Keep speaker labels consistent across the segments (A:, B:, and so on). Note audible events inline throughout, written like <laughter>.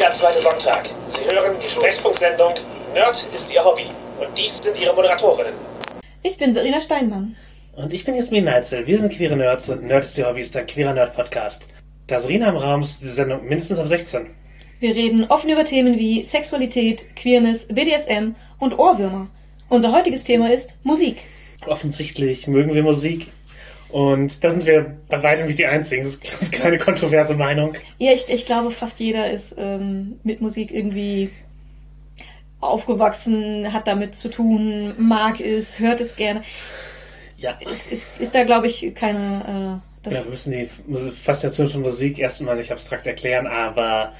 A: jeder zweite Sonntag. Sie hören die Sprechfunksendung Nerd ist Ihr Hobby. Und dies sind Ihre Moderatorinnen.
B: Ich bin Serena Steinmann.
C: Und ich bin Jasmin Neitzel. Wir sind queere Nerds und Nerd ist Ihr Hobby ist ein queerer Nerd-Podcast. Da Serena im Raum ist diese Sendung mindestens ab 16.
B: Wir reden offen über Themen wie Sexualität, Queerness, BDSM und Ohrwürmer. Unser heutiges Thema ist Musik.
C: Offensichtlich mögen wir Musik. Und da sind wir bei weitem nicht die Einzigen. Das ist <laughs> keine kontroverse Meinung.
B: Ja, ich, ich glaube, fast jeder ist ähm, mit Musik irgendwie aufgewachsen, hat damit zu tun, mag es, hört es gerne.
C: Ja.
B: Ist, ist, ist da, glaube ich, keine... Äh,
C: Ja, wir müssen die Faszination von Musik erstmal nicht abstrakt erklären, aber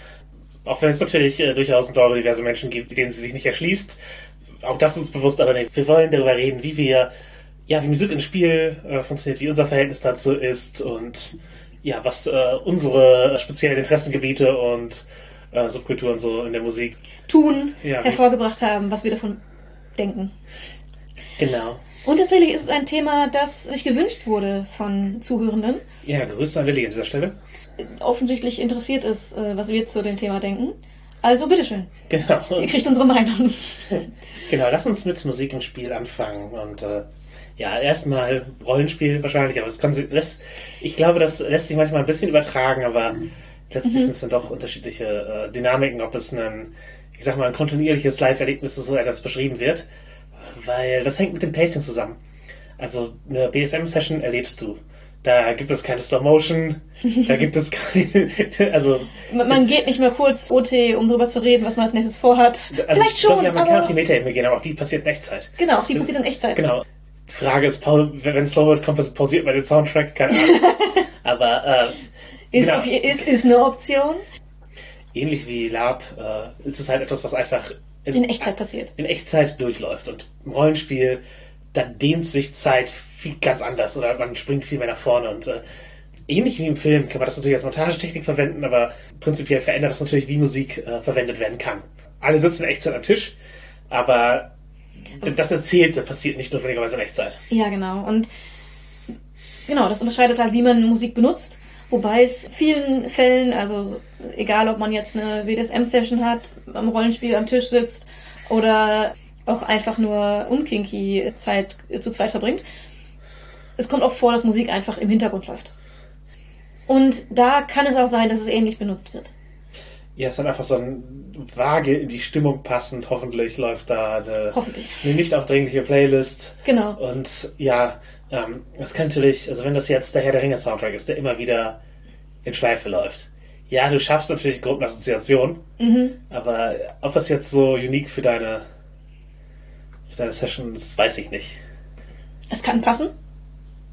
C: auch wenn es natürlich äh, durchaus diverse Menschen gibt, denen sie sich nicht erschließt, auch das ist uns bewusst, aber wir wollen darüber reden, wie wir, ja, wie Musik im Spiel äh, funktioniert, wie unser Verhältnis dazu ist und ja, was äh, unsere speziellen Interessengebiete und äh, Subkulturen so in der Musik.
B: Tun
C: Ja,
B: hervorgebracht haben, was wir davon denken.
C: Genau.
B: Und tatsächlich ist es ein Thema, das sich gewünscht wurde von Zuhörenden.
C: Ja, Grüße an Willi an dieser Stelle.
B: Offensichtlich interessiert ist, äh, was wir zu dem Thema denken. Also bitteschön,
C: Genau.
B: ihr kriegt unsere Meinung. <laughs>
C: Genau, lass uns mit Musik im Spiel anfangen. Und äh, ja, erstmal Rollenspiel wahrscheinlich, aber es kann sich, lässt, ich glaube, das lässt sich manchmal ein bisschen übertragen, aber letztlich sind es dann doch unterschiedliche äh, Dynamiken, ob es ein, ich sag mal, ein kontinuierliches Live-Erlebnis ist, so etwas beschrieben wird. Weil das hängt mit dem Pacing zusammen. Also eine BSM-Session erlebst du. Da gibt es keine Slow-Motion, da gibt es keine, <laughs> also
B: Man, geht nicht mehr kurz OT, um drüber zu reden, was man als nächstes vorhat.
C: also,
B: Vielleicht schon,
C: doch, ja, man kann
B: aber
C: auf die Meta-Ebene gehen, aber auch die passiert in Echtzeit.
B: genau, die
C: Das-
B: passiert in Echtzeit.
C: Genau. Frage ist, Paul, wenn wenn Slow wird, kommt, pausiert man den Soundtrack, keine Ahnung. <laughs> Aber äh,
B: Ist,
C: genau.
B: auf, ist, ist eine Option.
C: ähnlich wie Lab äh, ist es halt etwas, was einfach
B: In Echtzeit passiert.
C: in Echtzeit durchläuft. Und im Rollenspiel, da dehnt sich Zeit viel ganz anders oder man springt viel mehr nach vorne. Und äh, ähnlich wie im Film kann man das natürlich als Montagetechnik verwenden, aber prinzipiell verändert das natürlich, wie Musik äh, verwendet werden kann. Alle sitzen in Echtzeit am Tisch, aber das Erzählte passiert nicht notwendigerweise in Echtzeit.
B: Ja, genau. Und genau, das unterscheidet halt, wie man Musik benutzt. Wobei es vielen Fällen, also egal ob man jetzt eine WDSM-Session hat, am Rollenspiel am Tisch sitzt oder auch einfach nur unkinky Zeit zu zweit verbringt, es kommt oft vor, dass Musik einfach im Hintergrund läuft. Und da kann es auch sein, dass es ähnlich benutzt wird.
C: Ja, es ist dann einfach so ein vage in die Stimmung passend. Hoffentlich läuft da eine, eine nicht aufdringliche Playlist.
B: Genau.
C: Und ja, ähm, das kann natürlich, also wenn das jetzt der Herr der Ringe Soundtrack ist, der immer wieder in Schleife läuft. Ja, du schaffst natürlich Gruppenassoziation,
B: Mhm.
C: aber ob das jetzt so unique für deine, für deine Session ist, weiß ich nicht.
B: Es kann passen.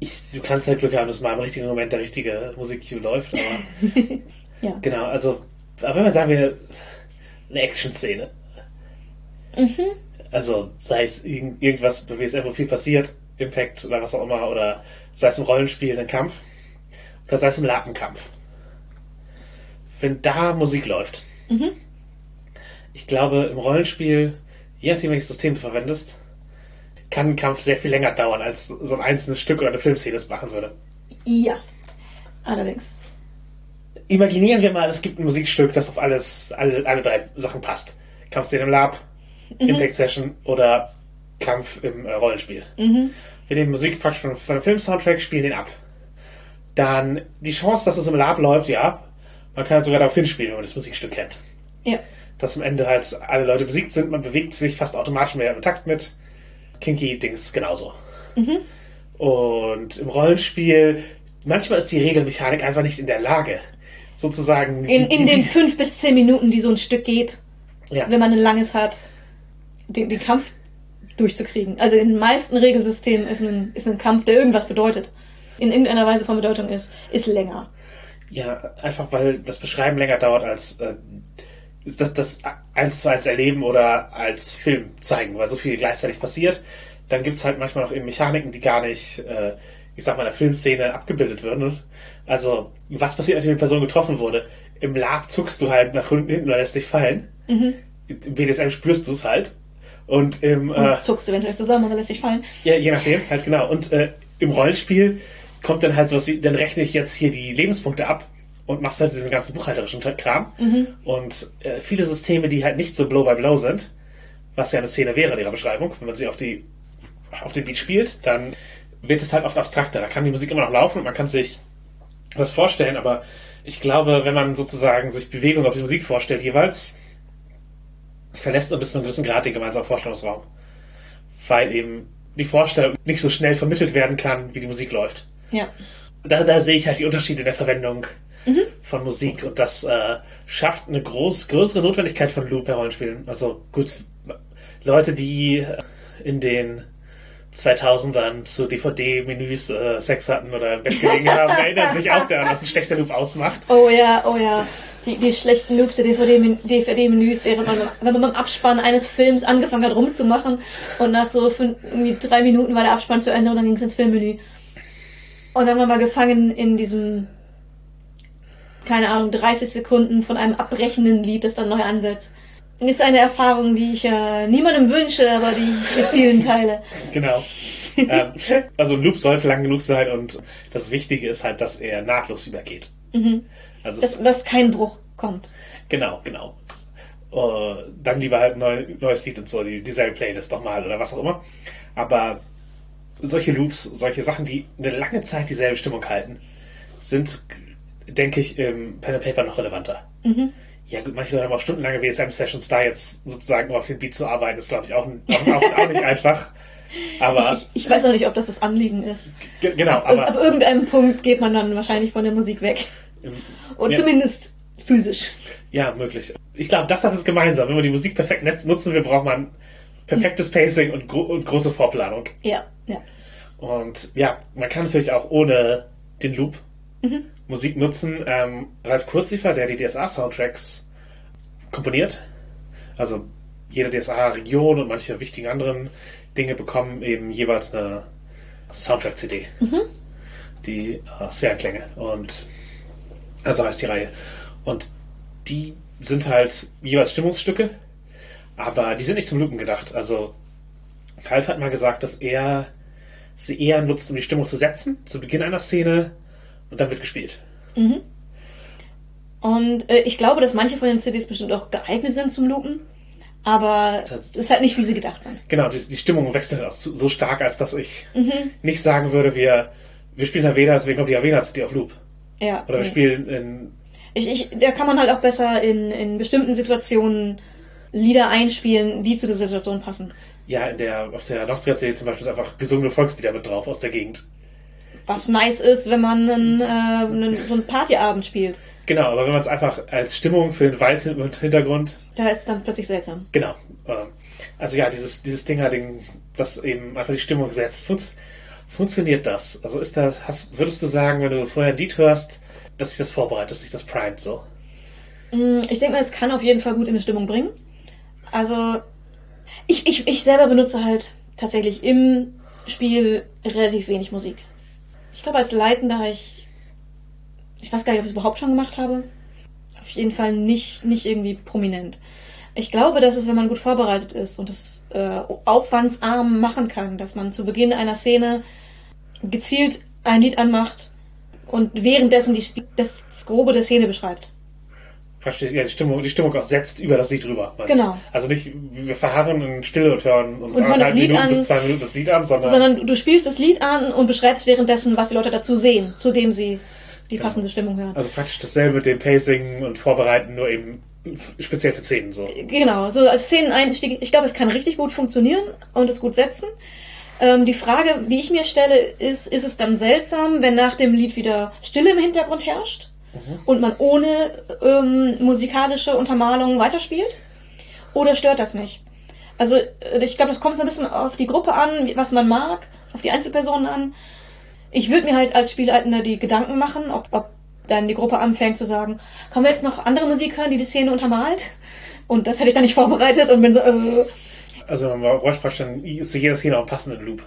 C: Ich, du kannst halt Glück haben, dass mal im richtigen Moment der richtige Musik-Cue läuft, aber <laughs>
B: Ja.
C: genau, also, aber wenn wir sagen, wir eine Action-Szene, Also sei es irgend, irgendwas bei WSM, wo viel passiert, Impact oder was auch immer, oder sei es im Rollenspiel ein Kampf, oder sei es im Lapenkampf. Wenn da Musik läuft. Ich glaube, im Rollenspiel, je nachdem welches System du verwendest, kann ein Kampf sehr viel länger dauern, als so ein einzelnes Stück oder eine Filmszene es machen würde.
B: Ja. Allerdings.
C: Imaginieren wir mal, es gibt ein Musikstück, das auf alles, alle, alle drei Sachen passt. Kampfszene im Lab, Impact Session oder Kampf im äh, Rollenspiel. Wir nehmen Musik praktisch von, von einem Film-Soundtrack, spielen den ab. Dann die Chance, dass es im Lab läuft, ja. Man kann sogar darauf hinspielen, wenn man das Musikstück kennt.
B: Ja.
C: Dass am Ende halt alle Leute besiegt sind, man bewegt sich fast automatisch mehr im Takt mit. Kinky-Dings genauso. Und im Rollenspiel, manchmal ist die Regelmechanik einfach nicht in der Lage, sozusagen.
B: In, in den fünf bis zehn Minuten, die so ein Stück geht,
C: ja.
B: wenn man ein langes hat, den, den Kampf durchzukriegen. Also in den meisten Regelsystemen ist ein, ist ein Kampf, der irgendwas bedeutet. In irgendeiner Weise von Bedeutung ist, ist länger.
C: Ja, einfach weil das Beschreiben länger dauert als äh, das, das eins zu eins erleben oder als Film zeigen, weil so viel gleichzeitig passiert. Dann gibt's halt manchmal noch eben Mechaniken, die gar nicht, äh, ich sag mal, in der Filmszene abgebildet werden. Also, was passiert, nachdem die Person getroffen wurde? Im Lab zuckst du halt nach hinten oder lässt dich fallen. Im BDSM spürst du es halt. Und im, äh,
B: Und zuckst eventuell zusammen oder lässt dich fallen.
C: ja, je nachdem, halt genau. Und äh, im Rollenspiel kommt dann halt sowas wie, dann rechne ich jetzt hier die Lebenspunkte ab und machst halt diesen ganzen buchhalterischen Kram. Und äh, viele Systeme, die halt nicht so Blow by Blow sind, was ja eine Szene wäre in ihrer Beschreibung, wenn man sie auf die auf den Beat spielt, dann wird es halt oft abstrakter. Da kann die Musik immer noch laufen und man kann sich was vorstellen, aber ich glaube, wenn man sozusagen sich Bewegung auf die Musik vorstellt jeweils, verlässt man bis zu einem gewissen Grad den gemeinsamen Vorstellungsraum. Weil eben die Vorstellung nicht so schnell vermittelt werden kann, wie die Musik läuft.
B: Ja.
C: Da, da sehe ich halt die Unterschiede in der Verwendung von Musik und das äh, schafft eine groß, größere Notwendigkeit von Loop bei Rollenspielen. Also gut, Leute, die in den 2000ern zu DVD-Menüs äh, Sex hatten oder im Bett gelegen haben, erinnern sich auch daran, was ein schlechter Loop ausmacht.
B: Oh ja, oh ja. Die, die schlechten Loops der DVD-Men- DVD-Menüs, während man, wenn man beim Abspann eines Films angefangen hat rumzumachen und nach so fünf, irgendwie drei Minuten war der Abspann zu Ende und dann ging es ins Filmmenü. Und dann war man gefangen in diesem, keine Ahnung, 30 Sekunden von einem abbrechenden Lied, das dann neu ansetzt. Ist eine Erfahrung, die ich äh, niemandem wünsche, aber die ich mit vielen teile. <laughs>
C: Genau. ähm, also ein Loop sollte lang genug sein und das Wichtige ist halt, dass er nahtlos übergeht. Also es,
B: Dass, dass kein Bruch kommt.
C: genau, genau. Äh, dann lieber halt ein neu, neues Lied und so, die, dieselbe Playlist nochmal oder was auch immer. Aber solche Loops, solche Sachen, die eine lange Zeit dieselbe Stimmung halten, sind, denke ich, im Pen and Paper noch relevanter. Ja gut, manche Leute haben auch stundenlange WSM-Sessions, da jetzt sozusagen nur auf den Beat zu arbeiten, ist glaube ich auch, auch, auch, auch nicht einfach. Aber
B: Ich, ich weiß auch nicht, ob das das Anliegen ist.
C: ge- genau,
B: Ab,
C: aber
B: ab irgendeinem Punkt geht man dann wahrscheinlich von der Musik weg. Und
C: Ja.
B: zumindest physisch.
C: Ja, möglich. Ich glaube, das hat es gemeinsam. Wenn man die Musik perfekt nutzen will, braucht man perfektes Pacing und, gro und große Vorplanung.
B: Ja, ja.
C: Und ja, man kann natürlich auch ohne den Loop Musik nutzen. Ähm, Ralf Kurziefer, der die DSA-Soundtracks komponiert, also jede DSA-Region und manche wichtigen anderen Dinge bekommen eben jeweils eine Soundtrack-CD. Die äh, Sphärenklänge. Und also heißt die Reihe. Und die sind halt jeweils Stimmungsstücke, aber die sind nicht zum Loopen gedacht. Also Ralf hat mal gesagt, dass er sie eher nutzt, um die Stimmung zu setzen, zu Beginn einer Szene und dann wird gespielt.
B: Und äh, ich glaube, dass manche von den CDs bestimmt auch geeignet sind zum Loopen. Aber es
C: Das-
B: ist halt nicht, wie sie gedacht sind.
C: Genau, die, die Stimmung wechselt auch so stark, als dass ich nicht sagen würde, wir, wir spielen Havena, deswegen kommt die Havena CD auf Loop.
B: Ja.
C: Oder wir
B: nee.
C: spielen in,
B: Ich, ich, da kann man halt auch besser in, in bestimmten Situationen Lieder einspielen, die zu der Situation passen.
C: ja, in der, auf der Nostria CD zum Beispiel ist einfach gesungene Volkslieder mit drauf aus der Gegend.
B: Was nice ist, wenn man einen, äh, einen, so einen Partyabend spielt.
C: Genau, aber wenn man es einfach als Stimmung für den Wald im Hintergrund
B: Da ist es dann plötzlich seltsam.
C: Genau. Ähm, Also ja, dieses, dieses Dinger-Ding, das eben einfach die Stimmung setzt. Funktioniert das? Also ist das, hast, würdest du sagen, wenn du vorher ein Lied hörst, dass sich das vorbereitet, dass sich das primet so?
B: Mm, Ich denke mal, es kann auf jeden Fall gut in eine Stimmung bringen. Also, ich, ich, ich selber benutze halt tatsächlich im Spiel relativ wenig Musik. Ich glaube, als Leitender habe ich. Ich weiß gar nicht, ob ich es überhaupt schon gemacht habe. Auf jeden Fall nicht, nicht irgendwie prominent. Ich glaube, dass es, wenn man gut vorbereitet ist und es äh, aufwandsarm machen kann, dass man zu Beginn einer Szene gezielt ein Lied anmacht und währenddessen die, das, das Grobe der Szene beschreibt.
C: Verstehe, ja, die Stimmung, die Stimmung auch setzt über das Lied rüber.
B: Genau.
C: du? Also nicht, wir verharren in Stille und hören uns
B: Und hören das Lied
C: Minuten
B: an,
C: bis zwei Minuten das Lied an, sondern,
B: sondern du spielst das Lied an und beschreibst währenddessen, was die Leute dazu sehen, zu dem sie die passende Stimmung hören.
C: also praktisch dasselbe mit dem Pacing und Vorbereiten, nur eben speziell für Szenen so.
B: Genau, so als Szeneneinstieg, ich glaube, es kann richtig gut funktionieren und es gut setzen. Ähm, die Frage, die ich mir stelle, ist, ist es dann seltsam, wenn nach dem Lied wieder Stille im Hintergrund herrscht und man ohne ähm, musikalische Untermalung weiterspielt? Oder stört das nicht? Also äh, ich glaube, das kommt so ein bisschen auf die Gruppe an, was man mag, auf die Einzelpersonen an. Ich würde mir halt als Spielleitender die Gedanken machen, ob, ob dann die Gruppe anfängt zu sagen, können wir jetzt noch andere Musik hören, die die Szene untermalt? Und das hätte ich dann nicht vorbereitet und bin so, äh,
C: Also man bräuchte praktisch dann zu jeder Szene auch einen passenden Loop.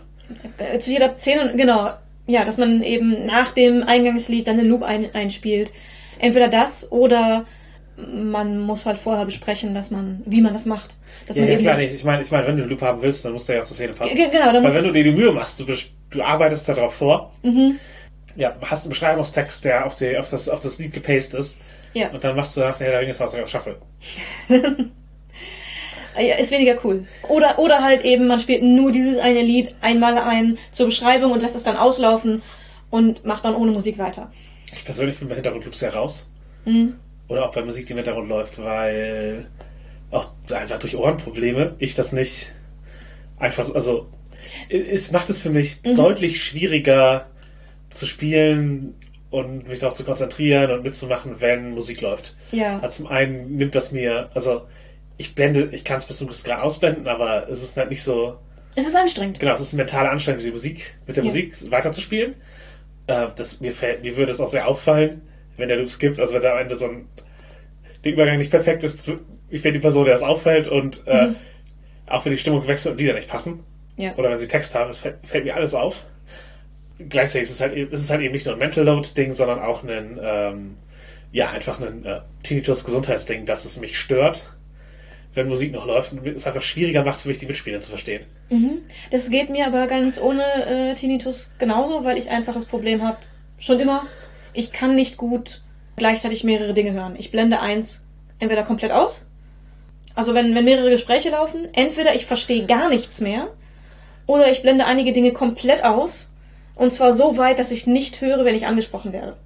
B: äh, zu jeder Szene, genau, ja, dass man eben nach dem Eingangslied dann den Loop ein, einspielt. Entweder das oder man muss halt vorher besprechen, dass man, wie man das macht. Dass
C: Ja,
B: man
C: ja
B: eben
C: klar, nicht. Ich meine, ich meine, wenn du einen Loop haben willst, dann muss der ja zur Szene passen.
B: Ge- genau, dann
C: Weil wenn du dir die Mühe machst, du, du arbeitest darauf vor,
B: Mhm.
C: ja, hast einen Beschreibungstext, der auf, die, auf, das, auf das Lied gepastet ist.
B: Ja.
C: Und dann machst du nach der Ringe auf Shuffle. <laughs>
B: Ja, ist weniger cool. Oder, oder halt eben, man spielt nur dieses eine Lied einmal ein zur Beschreibung und lässt es dann auslaufen und macht dann ohne Musik weiter.
C: Ich persönlich bin bei Hintergrundclubs sehr raus.
B: Mhm.
C: Oder auch bei Musik, die im Hintergrund läuft, weil auch einfach durch Ohrenprobleme ich das nicht einfach, so- also es macht es für mich
B: Mhm.
C: deutlich schwieriger zu spielen und mich darauf zu konzentrieren und mitzumachen, wenn Musik läuft.
B: Ja.
C: Also zum einen nimmt das mir, also ich blende, ich kann es bis zum Grad ausblenden, aber es ist halt nicht so,
B: Es ist anstrengend.
C: genau, es ist eine mentale Anstrengung, die Musik, mit der
B: Ja.
C: Musik weiterzuspielen. Äh, das, mir, fällt, mir würde es auch sehr auffallen, wenn der Loops gibt, also wenn da am Ende so ein der Übergang nicht perfekt ist, ich bin die Person, der es auffällt und äh,
B: Mhm.
C: auch wenn die Stimmung wechselt und Lieder nicht passen
B: Ja.
C: oder wenn sie Text haben, es fällt, fällt mir alles auf. Gleichzeitig ist es halt, eben- ist es halt eben nicht nur ein Mental Load-Ding, sondern auch ein, ähm, ja, einfach ein äh, Tinnitus-Gesundheitsding, dass es mich stört, wenn Musik noch läuft und es einfach schwieriger macht für mich, die Mitspieler zu verstehen.
B: Mhm. Das geht mir aber ganz ohne äh, Tinnitus genauso, weil ich einfach das Problem habe, schon immer, ich kann nicht gut gleichzeitig mehrere Dinge hören. Ich blende eins entweder komplett aus, also wenn, wenn mehrere Gespräche laufen, entweder ich verstehe gar nichts mehr, oder ich blende einige Dinge komplett aus, und zwar so weit, dass ich nicht höre, wenn ich angesprochen werde.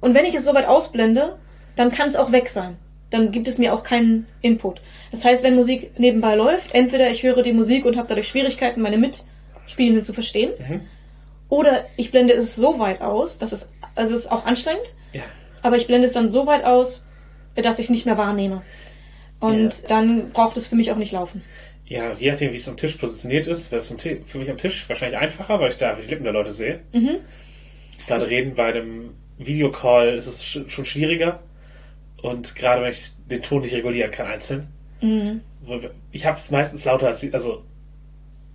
B: Und wenn ich es so weit ausblende, dann kann es auch weg sein. Dann gibt es mir auch keinen Input. Das heißt, wenn Musik nebenbei läuft, entweder ich höre die Musik und habe dadurch Schwierigkeiten, meine Mitspielenden zu verstehen,
C: Mhm.
B: oder ich blende es so weit aus, dass es, also es ist auch anstrengend,
C: Ja.
B: aber ich blende es dann so weit aus, dass ich es nicht mehr wahrnehme. Und
C: Ja.
B: dann braucht es für mich auch nicht laufen.
C: Ja, je nachdem, wie es am Tisch positioniert ist, wäre es für mich am Tisch wahrscheinlich einfacher, weil ich da die Lippen der Leute sehe.
B: Mhm.
C: Gerade reden bei einem Videocall ist es sch- schon schwieriger. Und gerade wenn ich den Ton nicht regulieren kann einzeln.
B: Mhm.
C: Ich habe es meistens lauter als die, also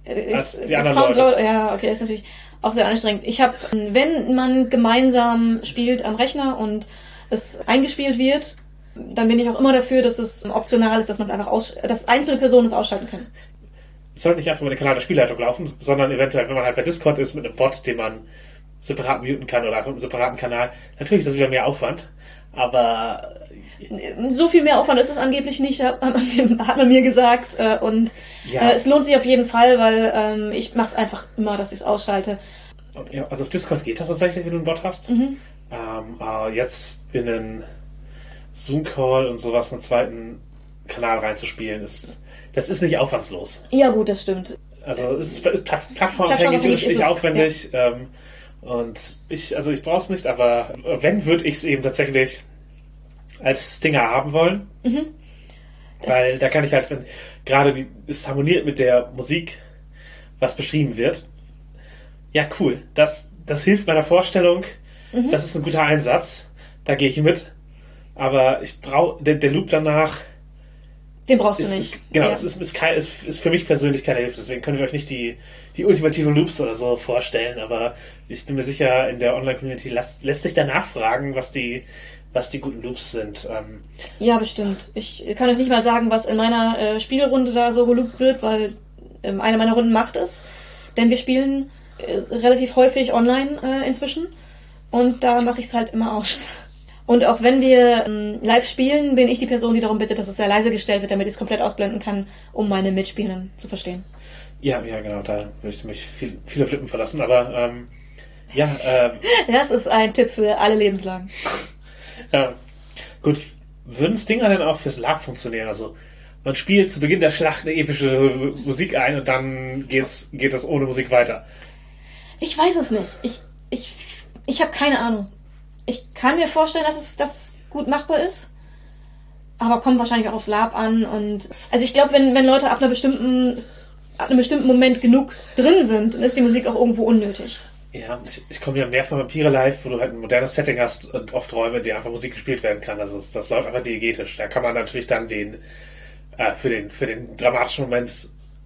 C: Als die anderen
B: Soundcloud,
C: Leute.
B: ja, okay, ist natürlich auch sehr anstrengend. Ich habe, wenn man gemeinsam spielt am Rechner und es eingespielt wird, dann bin ich auch immer dafür, dass es optional ist, dass man es einfach aus, dass einzelne Personen es ausschalten können.
C: es sollte nicht einfach über den Kanal der Spielleitung laufen, sondern eventuell, wenn man halt bei Discord ist mit einem Bot, den man separat muten kann oder einfach mit einem separaten Kanal. Natürlich ist das wieder mehr Aufwand, aber
B: So viel mehr Aufwand ist es angeblich nicht, hat man mir, gesagt. äh, Und
C: Ja.
B: äh, es lohnt sich auf jeden Fall, weil ähm, ich mache es einfach immer, dass ich es ausschalte.
C: ja, also auf Discord geht das tatsächlich, wenn du einen Bot hast.
B: Mhm.
C: Ähm, aber jetzt in einen Zoom-Call und sowas einen zweiten Kanal reinzuspielen, ist das ist nicht aufwandslos.
B: Ja gut, das stimmt.
C: Also es ist pla- plattformabhängig,
B: ist es,
C: aufwendig. Ähm, und ich, also ich brauche es nicht, aber wenn, würde ich es eben tatsächlich als Stinger haben wollen.
B: Mhm.
C: Weil da kann ich halt, wenn gerade die, es harmoniert mit der Musik, was beschrieben wird. Ja, cool. Das, das hilft meiner Vorstellung.
B: Mhm.
C: Das ist ein guter Einsatz. Da gehe ich mit. Aber ich brauche, der, der Loop danach
B: Den brauchst du
C: ist,
B: nicht.
C: ist, genau,
B: Ja.
C: es ist, ist, kein, ist, ist für mich persönlich keine Hilfe. Deswegen können wir euch nicht die, die ultimativen Loops oder so vorstellen. Aber ich bin mir sicher, in der Online-Community lässt, lässt sich danach fragen, was die, was die guten Loops sind. Ähm,
B: Ja, bestimmt. Ich kann euch nicht mal sagen, was in meiner äh, Spielrunde da so geloopt wird, weil ähm, eine meiner Runden macht es. Denn wir spielen äh, relativ häufig online äh, inzwischen. Und da mache ich es halt immer aus. <laughs> Und auch wenn wir ähm, live spielen, bin ich die Person, die darum bittet, dass es sehr leise gestellt wird, damit ich es komplett ausblenden kann, um meine Mitspielenden zu verstehen.
C: ja, ja, genau, da würde ich mich viel, viele Flippen verlassen. Aber ähm, ja, äh, <laughs>
B: Das ist ein Tipp für alle Lebenslagen.
C: Ja. Gut, würden Stinger denn auch fürs Lag funktionieren? Also, man spielt zu Beginn der Schlacht eine epische Musik ein und dann geht's, geht das ohne Musik weiter.
B: Ich weiß es nicht. Ich, ich, ich habe keine Ahnung. Ich kann mir vorstellen, dass es, dass es gut machbar ist. Aber kommt wahrscheinlich auch aufs Lab an und, also ich glaube, wenn, wenn Leute ab einer bestimmten, ab einem bestimmten Moment genug drin sind, dann ist die Musik auch irgendwo unnötig.
C: Ja, ich, ich komme ja mehr von Vampire Live, wo du halt ein modernes Setting hast und oft Räume, in denen einfach Musik gespielt werden kann. Also das, das läuft einfach diegetisch. Da kann man natürlich dann den, äh, für den, für den dramatischen Moment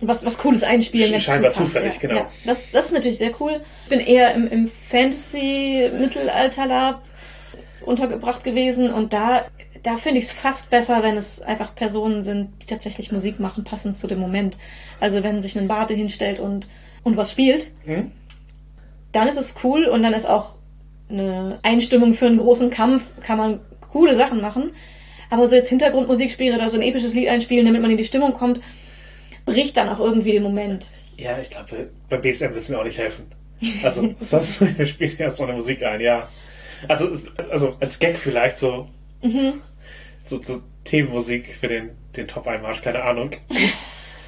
B: Was, was Cooles einspielen.
C: Scheinbar
B: cool
C: zufällig,
B: ja,
C: genau.
B: Ja. Das, das ist natürlich sehr cool. Ich bin eher im, im Fantasy-Mittelalter-Lab untergebracht gewesen und da, da finde ich es fast besser, wenn es einfach Personen sind, die tatsächlich Musik machen, passend zu dem Moment. Also wenn sich ein Barte hinstellt und, und was spielt,
C: Hm?
B: Dann ist es cool und dann ist auch eine Einstimmung für einen großen Kampf kann man coole Sachen machen. Aber so jetzt Hintergrundmusik spielen oder so ein episches Lied einspielen, damit man in die Stimmung kommt, bricht dann auch irgendwie den Moment.
C: Ja, ich glaube, beim BSM wird es mir auch nicht helfen. Also, <laughs> sonst wir spielen erstmal eine Musik ein, ja. Also, also als Gag vielleicht so,
B: Mhm.
C: so, so Themenmusik für den, den Top-Einmarsch, keine Ahnung. <laughs>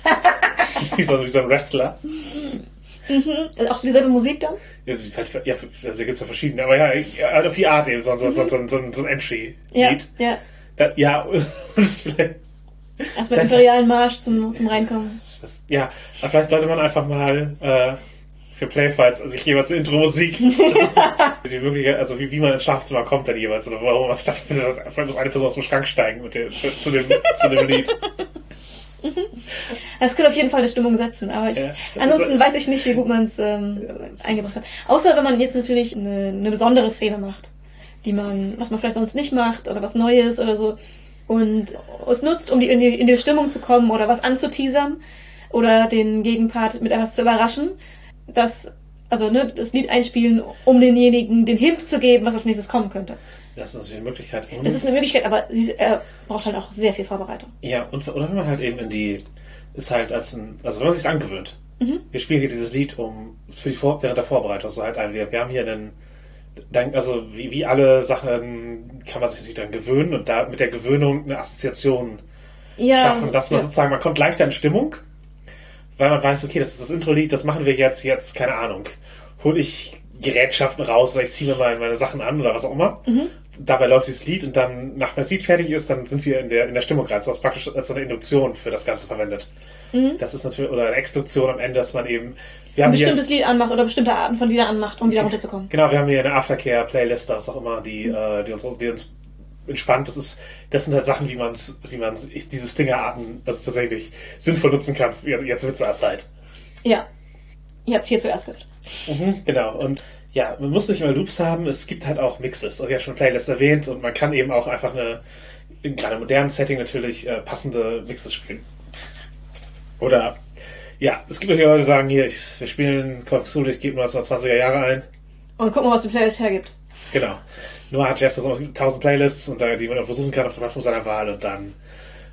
C: <laughs> wie, so, wie so ein Wrestler.
B: Also auch dieselbe Musik dann?
C: Ja, ja, also gibt es ja verschiedene, aber ja, ja, auf die Art eben, so, so, so, so, so, so ein Entry-Lied.
B: Ja, ja.
C: Da, ja, <laughs>
B: Erstmal den imperialen Marsch zum, zum Reinkommen.
C: ja, aber vielleicht sollte man einfach mal äh, für Playfights sich jeweils eine Intro-Musik, <laughs> <laughs> die Möglichkeit, also wie, wie man ins Schlafzimmer kommt dann jeweils oder warum was stattfindet, vielleicht muss eine Person aus dem Schrank steigen mit dem, zu, dem, zu dem Lied.
B: Das könnte auf jeden Fall eine Stimmung setzen, aber ich,
C: Ja.
B: ansonsten weiß ich nicht, wie gut man es ähm, eingebracht hat. Außer wenn man jetzt natürlich eine, eine besondere Szene macht, die man, was man vielleicht sonst nicht macht oder was Neues oder so und es nutzt, um die, in, die, in die Stimmung zu kommen oder was anzuteasern oder den Gegenpart mit etwas zu überraschen. Das, also ne, das Lied einspielen, um denjenigen den Hint zu geben, was als nächstes kommen könnte.
C: Das ist natürlich eine Möglichkeit. Und,
B: Das ist eine Möglichkeit, aber sie er braucht halt auch sehr viel Vorbereitung.
C: ja, und, oder wenn man halt eben in die, ist halt als ein, also wenn man sich angewöhnt. Wir spielen hier dieses Lied um, für die Vor während der Vorbereitung, so halt ein, wir, wir haben hier einen, dann, also wie, wie alle Sachen kann man sich natürlich dann gewöhnen und da mit der Gewöhnung eine Assoziation
B: Ja,
C: schaffen, dass man
B: ja.
C: sozusagen, man kommt leichter in Stimmung, weil man weiß, okay, das ist das Intro-Lied, das machen wir jetzt, jetzt, keine Ahnung, hol ich Gerätschaften raus oder ich ziehe mir mal meine Sachen an oder was auch immer.
B: Mhm.
C: Dabei läuft dieses Lied und dann, nach das Lied fertig ist, dann sind wir in der, in der Stimmung rein. Das ist praktisch als so eine Induktion für das Ganze verwendet.
B: Mhm.
C: Das ist natürlich, oder eine Extraktion am Ende, dass man eben, wir haben
B: ein
C: hier,
B: bestimmtes Lied anmacht oder bestimmte Arten von Liedern anmacht, um wieder runterzukommen.
C: Genau, wir haben hier eine Aftercare-Playlist, was auch immer, die, äh, die, uns, die uns entspannt. Das ist, das sind halt Sachen, wie man wie man diese Stingerarten also tatsächlich sinnvoll nutzen kann, jetzt Witze halt.
B: Ja. Ihr habt es hier zuerst gehört.
C: Mhm, genau. Und ja, man muss nicht immer Loops haben, es gibt halt auch Mixes. Also ich habe schon Playlist erwähnt und man kann eben auch einfach eine, in gerade modernen Setting natürlich äh, passende Mixes spielen. Oder ja, es gibt natürlich Leute, die sagen, hier, ich, wir spielen Call of Cthulhu, ich gebe 1920er Jahre ein.
B: Und gucken mal, was die Playlist hergibt.
C: Genau. Nur hat Jazz es gibt 1000 Playlists und da, die man auch versuchen kann auf der Plattform seiner Wahl und dann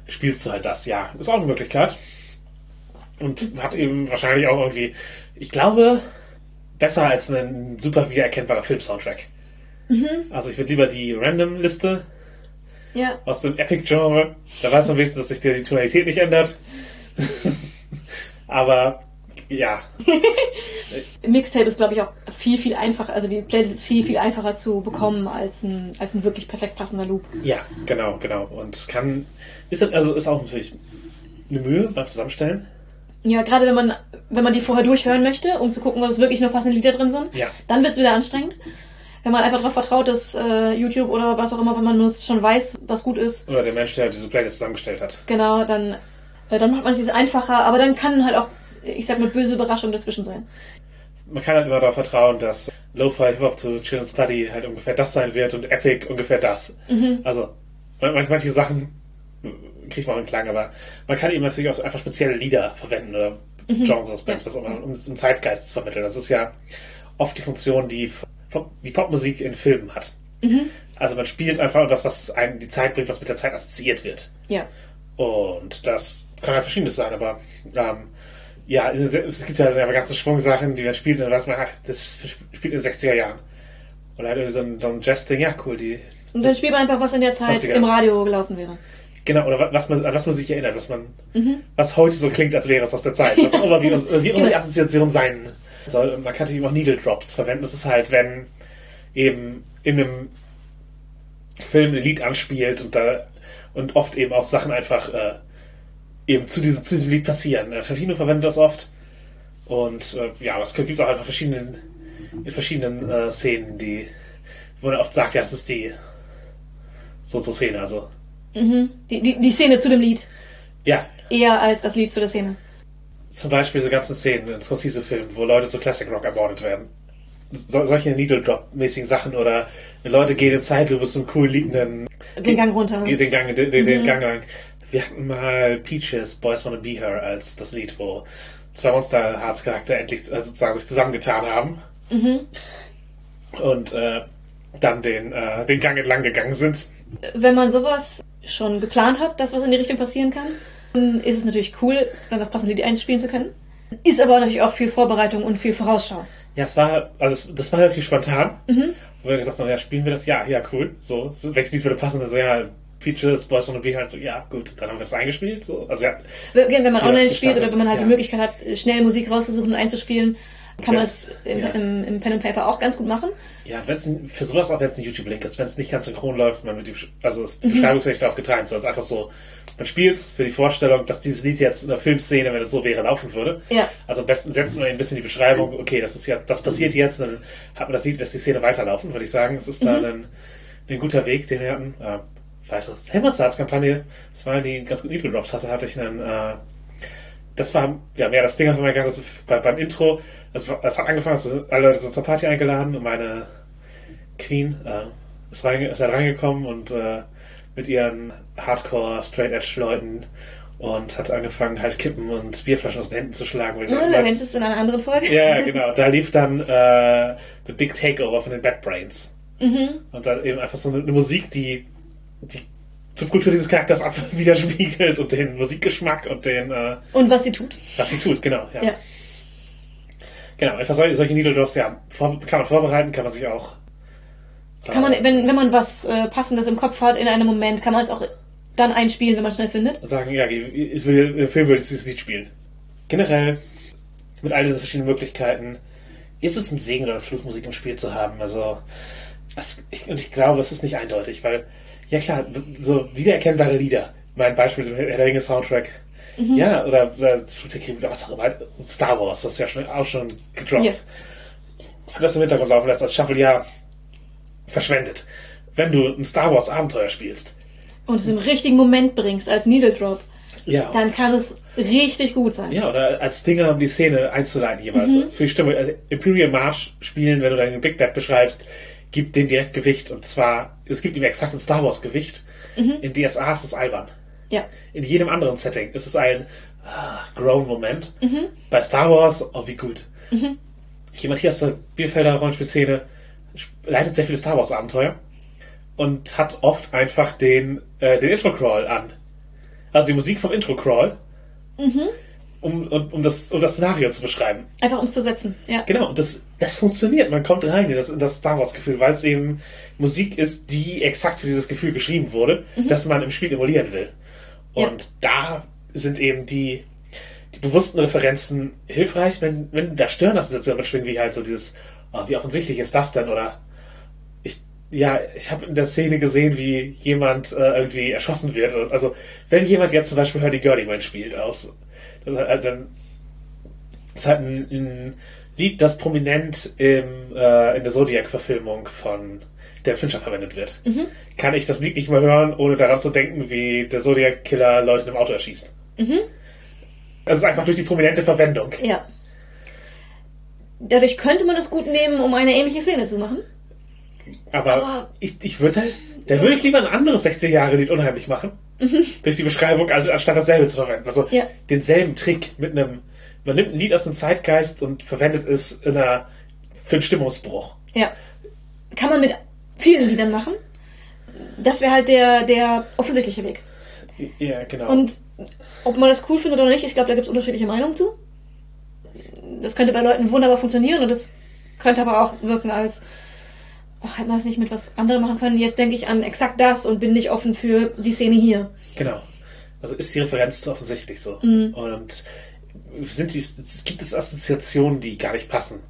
C: spielst du halt das. Ja, ist auch eine Möglichkeit. Und hat eben wahrscheinlich auch irgendwie, ich glaube, besser als ein super wiedererkennbarer Film-Soundtrack. Also ich würde lieber die Random-Liste
B: Ja.
C: aus dem Epic-Genre. Da weiß man wenigstens, dass sich die Tonalität nicht ändert. <laughs> Aber ja, <laughs>
B: Mixtape ist, glaube ich, auch viel, viel einfacher. Also die Playlist ist viel, viel einfacher zu bekommen als ein, als ein wirklich perfekt passender Loop.
C: ja, genau, genau. Und kann, ist also ist auch natürlich eine Mühe beim Zusammenstellen.
B: Ja, gerade wenn man, wenn man die vorher durchhören möchte, um zu gucken, ob es wirklich nur passende Lieder drin sind,
C: Ja.
B: dann wird es wieder anstrengend. Wenn man einfach darauf vertraut, dass äh, YouTube oder was auch immer, wenn man nutzt, schon weiß, was gut ist,
C: Oder der Mensch, der diese Playlist zusammengestellt hat.
B: genau, dann, äh, dann macht man es einfacher, aber dann kann halt auch, ich sag mal, böse Überraschungen dazwischen sein.
C: Man kann halt immer darauf vertrauen, dass Lo-Fi Hip-Hop to Chill and Study halt ungefähr das sein wird und Epic ungefähr das. Also, man- man- manche Sachen kriegt man auch einen Klang, aber man kann eben natürlich auch einfach spezielle Lieder verwenden oder Genres, Bands, was auch immer, um den Zeitgeist zu vermitteln. Das ist ja oft die Funktion, die die Popmusik in Filmen hat. Also man spielt einfach etwas, was einen die Zeit bringt, was mit der Zeit assoziiert wird.
B: Ja.
C: Und das kann halt verschiedenes sein, aber ähm, ja, es gibt ja eine ganze Schwung Sachen, die man spielt und dann weiß man, ach, das spielt in den 60er Jahren. Oder halt irgendwie so ein, ein Jazz-Ding, ja cool, die.
B: Und dann spielt man einfach, was in der Zeit
C: 20er.
B: im Radio gelaufen wäre.
C: Genau, oder wa- was man, an was man sich erinnert, was man, was heute so klingt, als wäre es aus der Zeit. Was auch immer, wie, uns, wie immer die Assoziation sein soll. Und man kann natürlich auch Needle Drops verwenden. Das ist halt, wenn eben in einem Film ein Lied anspielt und da, und oft eben auch Sachen einfach, äh, eben zu diesem, zu diesem Lied passieren. Äh, Tarantino verwendet das oft. Und, äh, ja, aber es gibt es auch einfach verschiedenen, in verschiedenen, äh, Szenen, die, wo er oft sagt, ja, das ist die, so zur Szene, also,
B: Die, die, die Szene zu dem Lied.
C: ja,
B: Eher als das Lied zu der Szene.
C: Zum Beispiel diese ganzen Szenen in Scorsese-Filmen, wo Leute zu Classic Rock ermordet werden. So, solche Needle-Drop-mäßigen Sachen oder Leute gehen in Zeitlupe zum cool liegenden
B: Den Gang runter.
C: den Gang, den, den, den Gang lang. Wir hatten mal Peaches, Boys Wanna Be Her als das Lied, wo zwei Monster Hearts Charakter endlich äh, sozusagen sich zusammengetan haben. Und äh, dann den, äh, den Gang entlang gegangen sind.
B: Wenn man sowas schon geplant hat, dass was in die Richtung passieren kann, dann ist es natürlich cool, dann das passende Lied einspielen zu können. Ist aber natürlich auch viel Vorbereitung und viel Vorausschau.
C: Ja, es war, also das war relativ spontan. Mhm. Und wir gesagt haben, ja, spielen wir das? Ja, ja, cool. So, welches Lied würde passen? Also, ja, Features, Boys on the Beat, halt so, ja, gut, dann haben wir das eingespielt. So. Also, ja,
B: wenn man online spielt oder wenn man halt ja. die Möglichkeit hat, schnell Musik rauszusuchen und einzuspielen, kann man das im, ja. im, im, Pen and Paper auch ganz gut machen.
C: Ja, wenn es für sowas auch wenn es ein YouTube-Link ist, wenn es nicht ganz synchron läuft, man mit die, also ist die mhm. Beschreibungsrechte aufgeteilt, so ist einfach so, man spielt es für die Vorstellung, dass dieses Lied jetzt in der Filmszene, wenn es so wäre, laufen würde.
B: Ja.
C: Also am besten setzt man ein bisschen die Beschreibung, okay, das ist ja, das passiert jetzt, dann hat man das Lied, dass die Szene weiterlaufen, würde ich sagen. Es ist mhm. da ein, ein guter Weg, den wir hatten. Äh, weitere Helmer Stars Kampagne, das war die ganz gut Drops hatte, hatte ich einen, äh, das war ja mehr das Ding, was man gegangen bei, beim Intro es, es hat angefangen, es sind alle Leute sind zur Party eingeladen und meine Queen äh, ist, rein, ist halt reingekommen und äh, mit ihren Hardcore, Straight Edge Leuten und hat angefangen, halt Kippen und Bierflaschen aus den Händen zu schlagen.
B: Oh, du erwähnst es in einer anderen Folge.
C: Ja, <laughs> genau. Da lief dann äh, The Big Takeover von den Bad Brains. Mhm. Und dann eben einfach so eine, eine Musik, die die Subkultur dieses Charakters <laughs> ab widerspiegelt und den Musikgeschmack und den. Äh,
B: und was sie tut.
C: Was sie tut, genau. Ja. ja. Genau, einfach solche, solche Needle Drops, ja, vor, kann man vorbereiten, kann man sich auch.
B: Kann man, wenn, wenn man was äh, Passendes im Kopf hat in einem Moment, kann man es auch dann einspielen, wenn man schnell findet?
C: Sagen, ja, ich will, der Film würde dieses Lied spielen. Generell, mit all diesen verschiedenen Möglichkeiten, ist es ein Segen oder Flugmusik im Spiel zu haben. Also, das, ich, und ich glaube, es ist nicht eindeutig, weil, ja klar, so wiedererkennbare Lieder. Mein Beispiel ist der Ringe Soundtrack Mhm. Ja, oder, oder was auch immer, Star Wars, das ist ja schon, auch schon gedroppt. Yes. Wenn das im Hintergrund laufen lässt, als Shuffle ja verschwendet. Wenn du ein Star Wars Abenteuer spielst.
B: Und es im richtigen Moment bringst, als Needle Drop. Ja. Dann kann es richtig gut sein.
C: Ja, oder als Dinger, um die Szene einzuleiten jeweils. Mhm. Für die Stimme. Also Imperial March spielen, wenn du deinen Big Bad beschreibst, gibt dem direkt Gewicht. Und zwar, es gibt ihm exakt ein Star Wars Gewicht. Mhm. In DSA ist es albern.
B: Ja.
C: In jedem anderen Setting ist es ein ah, Grown-Moment. Mhm. Bei Star Wars, oh wie gut. Mhm. Jemand hier aus der Bielfelder Rollenspielszene leitet sehr viele Star Wars Abenteuer und hat oft einfach den, äh, den Intro-Crawl an. Also die Musik vom Intro-Crawl. Mhm. Um, um, um, das, um das Szenario zu beschreiben.
B: Einfach um es zu setzen, ja.
C: Genau, und das, das funktioniert. Man kommt rein in das, in das Star Wars-Gefühl, weil es eben Musik ist, die exakt für dieses Gefühl geschrieben wurde, mhm. dass man im Spiel emulieren will. Und ja. da sind eben die, die bewussten Referenzen hilfreich, wenn, wenn da Störnassoziationen mitschwingen, wie halt so dieses, oh, wie offensichtlich ist das denn? Oder ich, ja, ich habe in der Szene gesehen, wie jemand äh, irgendwie erschossen wird. Also, wenn jemand jetzt zum Beispiel Hurdy Gurdy Man spielt aus, halt, dann ist halt ein, ein Lied, das prominent im, äh, in der Zodiac-Verfilmung von der Fincher verwendet wird. Mhm. Kann ich das Lied nicht mehr hören, ohne daran zu denken, wie der Zodiac-Killer Leute im Auto erschießt. Mhm. Das ist einfach durch die prominente Verwendung.
B: Ja. Dadurch könnte man es gut nehmen, um eine ähnliche Szene zu machen.
C: Aber, Aber ich, ich würde, da würde ich lieber ein anderes 60-Jahre-Lied unheimlich machen. Mhm. Durch die Beschreibung, also anstatt dasselbe zu verwenden. Also ja. denselben Trick mit einem, man nimmt ein Lied aus dem Zeitgeist und verwendet es in einer, für einen Stimmungsbruch.
B: Ja. Kann man mit vielen Liedern machen. Das wäre halt der, der offensichtliche Weg.
C: Ja, genau.
B: Und ob man das cool findet oder nicht, ich glaube, da gibt es unterschiedliche Meinungen zu. Das könnte bei Leuten wunderbar funktionieren und das könnte aber auch wirken als, ach, hätte man das nicht mit was anderem machen können. Jetzt denke ich an exakt das und bin nicht offen für die Szene hier.
C: Genau. Also ist die Referenz zu offensichtlich so. Mhm. Und sind die, gibt es Assoziationen, die gar nicht passen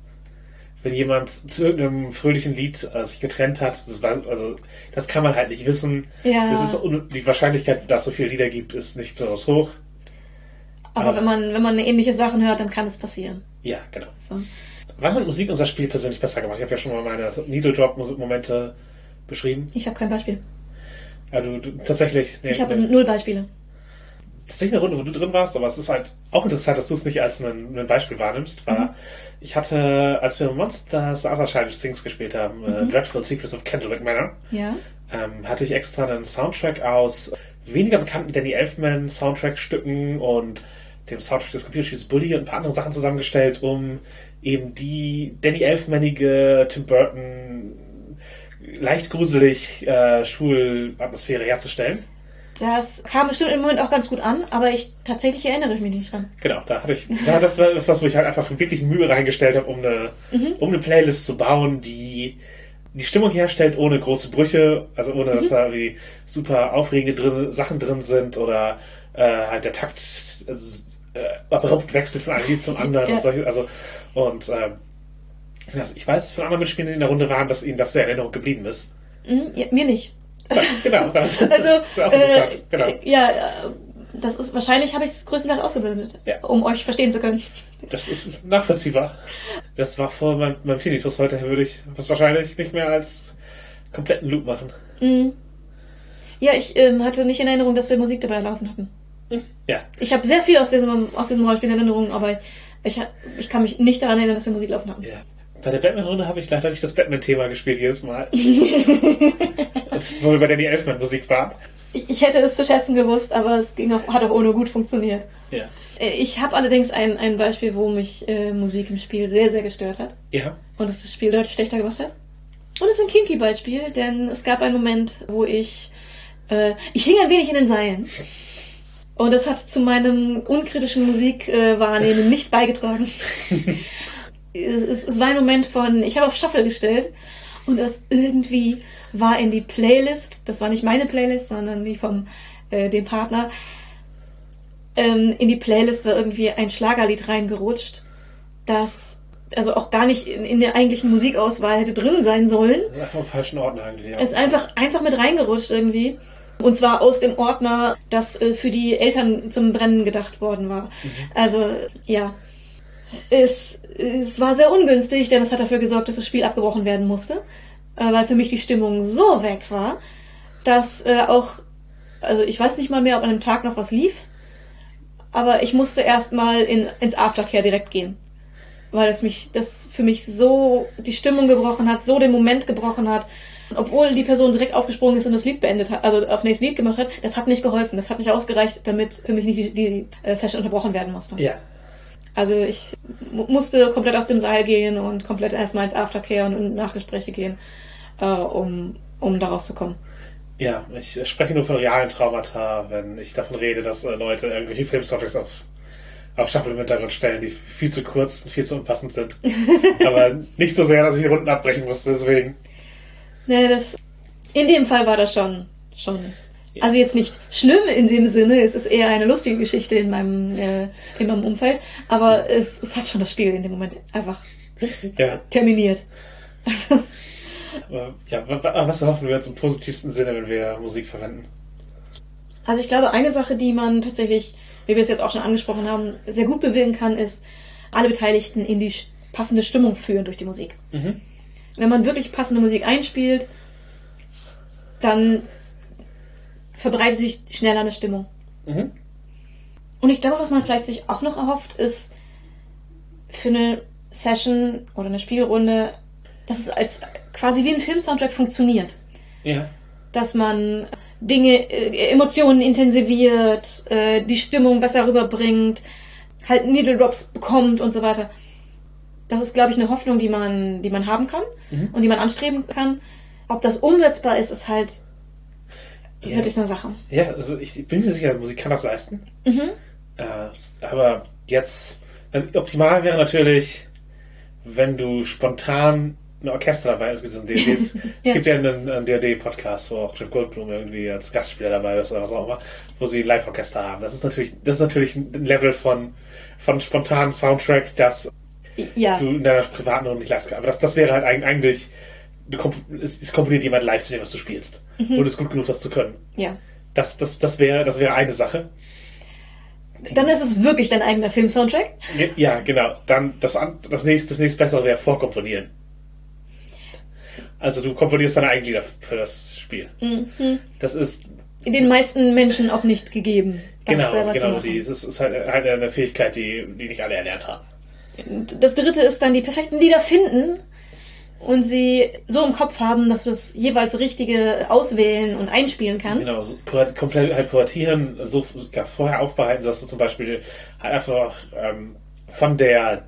C: wenn jemand zu irgendeinem fröhlichen Lied äh, sich getrennt hat, das war, also das kann man halt nicht wissen.
B: Ja.
C: Das ist, die Wahrscheinlichkeit, dass es so viele Lieder gibt, ist nicht besonders hoch.
B: Aber, Aber wenn man wenn man ähnliche Sachen hört, dann kann es passieren.
C: Ja, genau. So. Wann hat Musik unser Spiel persönlich besser gemacht? Ich habe ja schon mal meine Needle Drop Momente beschrieben.
B: Ich habe kein Beispiel.
C: Ja, du, du tatsächlich.
B: Nee, ich habe nee. null Beispiele
C: tatsächlich eine Runde, wo du drin warst, aber es ist halt auch interessant, dass du es nicht als ein, ein Beispiel wahrnimmst, war, mhm. Ich hatte, als wir Monsters Other Things gespielt haben, äh, mhm. uh, Dreadful Secrets of Candlewick Manor,
B: ja.
C: ähm, hatte ich extra einen Soundtrack aus weniger bekannten Danny Elfman Soundtrack-Stücken und dem Soundtrack des Computerspiels Bully und ein paar andere Sachen zusammengestellt, um eben die Danny Elfmanige Tim Burton leicht gruselig äh, Schulatmosphäre herzustellen.
B: Das kam bestimmt im Moment auch ganz gut an, aber ich tatsächlich erinnere ich mich nicht dran.
C: Genau, da hatte ich, da, das war das, wo ich halt einfach wirklich Mühe reingestellt habe, um eine,
B: Mhm.
C: um eine Playlist zu bauen, die die Stimmung herstellt, ohne große Brüche, also ohne,
B: Mhm.
C: dass da wie super aufregende drin, Sachen drin sind oder äh, halt der Takt also, äh, abrupt wechselt von einem Lied zum anderen
B: Ja.
C: und solche, also und äh, ich weiß von anderen Mitspielern, die in der Runde waren, dass ihnen das sehr in Erinnerung geblieben ist.
B: Mhm, ja, mir nicht.
C: Genau, <laughs> das,
B: Also,
C: das <laughs> ist auch interessant.
B: äh,
C: genau.
B: ja, äh, das ist wahrscheinlich habe ich es größtenteils ausgebildet,
C: Ja.
B: um euch verstehen zu können.
C: Das ist nachvollziehbar. Das war vor meinem, meinem Tinnitus. Heute würde ich das wahrscheinlich nicht mehr als kompletten Loop machen.
B: Mhm. Ja, ich ähm, hatte nicht in Erinnerung, dass wir Musik dabei laufen hatten.
C: Ja,
B: Ich habe sehr viel aus diesem, aus diesem Rollenspiel in Erinnerung, aber ich, ich kann mich nicht daran erinnern, dass wir Musik laufen hatten.
C: ja. Bei der Batman-Runde habe ich leider nicht das Batman-Thema gespielt jedes Mal. <laughs> Wo wir bei Danny Elfman Musik waren.
B: Ich, hätte es zu schätzen gewusst, aber es ging auch, hat auch ohne gut funktioniert.
C: Ja.
B: Äh, Ich habe allerdings ein, ein Beispiel, wo mich äh, Musik im Spiel sehr, sehr gestört hat
C: Ja.
B: und es das Spiel deutlich schlechter gemacht hat. Und es ist ein kinky Beispiel, denn es gab einen Moment, wo ich äh, ich hing ein wenig in den Seilen. Und das hat zu meinem unkritischen Musikwahrnehmen nicht beigetragen. <laughs> es, es war ein Moment von, ich habe auf Shuffle gestellt und das irgendwie war in die Playlist, das war nicht meine Playlist, sondern die vom äh, dem Partner, ähm, in die Playlist war irgendwie ein Schlagerlied reingerutscht, das also auch gar nicht in, in der eigentlichen Musikauswahl hätte drin sein sollen.
C: Am falschen Ordner eigentlich. Ja.
B: Es ist einfach, einfach mit reingerutscht irgendwie. Und zwar aus dem Ordner, das äh, für die Eltern zum Brennen gedacht worden war. Also, ja. Es, es war sehr ungünstig, denn es hat dafür gesorgt, dass das Spiel abgebrochen werden musste. Äh, weil für mich die Stimmung so weg war, dass äh, auch, also ich weiß nicht mal mehr, ob an dem Tag noch was lief. Aber ich musste erstmal in, ins Aftercare direkt gehen. Weil es mich, das für mich so die Stimmung gebrochen hat, so den Moment gebrochen hat. Obwohl die Person direkt aufgesprungen ist und das Lied beendet hat, also auf nächstes Lied gemacht hat, das hat nicht geholfen. Das hat nicht ausgereicht, damit für mich nicht die, die äh, Session unterbrochen werden musste.
C: ja.
B: Also ich mu- musste komplett aus dem Seil gehen und komplett erstmal ins Aftercare und Nachgespräche gehen, äh, um, um da rauszukommen.
C: Ja, ich spreche nur von realen Traumata, wenn ich davon rede, dass äh, Leute irgendwelche Filmsoundtracks auf, auf Shuffle im Hintergrund stellen, die viel zu kurz und viel zu unpassend sind. <laughs> Aber nicht so sehr, dass ich die Runden abbrechen musste, deswegen.
B: Ne, das, in dem Fall war das schon, schon, also jetzt nicht schlimm in dem Sinne, es ist eher eine lustige Geschichte in meinem, äh, in meinem Umfeld, aber es, es hat schon das Spiel in dem Moment einfach
C: Ja,
B: terminiert. Also,
C: aber, ja, wa- wa- was hoffen wir jetzt im positivsten Sinne, wenn wir Musik verwenden?
B: Also ich glaube, eine Sache, die man tatsächlich, wie wir es jetzt auch schon angesprochen haben, sehr gut bewirken kann, ist, alle Beteiligten in die passende Stimmung führen durch die Musik.
C: Mhm.
B: Wenn man wirklich passende Musik einspielt, dann verbreitet sich schneller eine Stimmung.
C: Mhm.
B: Und ich glaube, was man vielleicht sich auch noch erhofft, ist für eine Session oder eine Spielrunde, dass es als quasi wie ein Filmsoundtrack funktioniert.
C: Ja.
B: Dass man Dinge, äh, Emotionen intensiviert, äh, die Stimmung besser rüberbringt, halt Needle Drops bekommt und so weiter. Das ist, glaube ich, eine Hoffnung, die man, die man haben kann
C: Mhm.
B: und die man anstreben kann. Ob das umsetzbar ist, ist halt
C: Ja.
B: wirklich eine Sache.
C: Ja, also ich bin mir sicher, Musik kann das leisten.
B: Mhm.
C: Äh, aber jetzt, äh, optimal wäre natürlich, wenn du spontan ein Orchester dabei ist. <laughs> Es gibt, ein DVDs.
B: Ja.
C: es gibt ja einen, einen DRD-Podcast, wo auch Jeff Goldblum irgendwie als Gastspieler dabei ist oder was auch immer, wo sie ein Live-Orchester haben. Das ist natürlich, das ist natürlich ein Level von, von spontanen Soundtrack, das
B: Ja.
C: du in deiner privaten Runde nicht leisten kannst. Aber das, das wäre halt eig- eigentlich, es, es komponiert jemand live zu dem, was du spielst. Und ist gut genug, das zu können.
B: ja.
C: Das, das, das wäre, das wäre eine Sache.
B: Dann ist es wirklich dein eigener Film-Soundtrack.
C: Ja, genau. Dann das, das nächste, das nächste bessere wäre vorkomponieren. Also du komponierst deine eigenen Lieder für das Spiel. Das ist
B: Den meisten Menschen auch nicht gegeben, das
C: genau,
B: selber zu
C: genau.
B: machen.
C: Die, das ist halt halt eine Fähigkeit, die, die nicht alle erlernt haben.
B: Das dritte ist dann die perfekten Lieder finden und sie so im Kopf haben, dass du das jeweils richtige auswählen und einspielen kannst.
C: Genau, so, komplett halt kuratieren, so ja, vorher aufbereiten, sodass du zum Beispiel halt einfach ähm, von der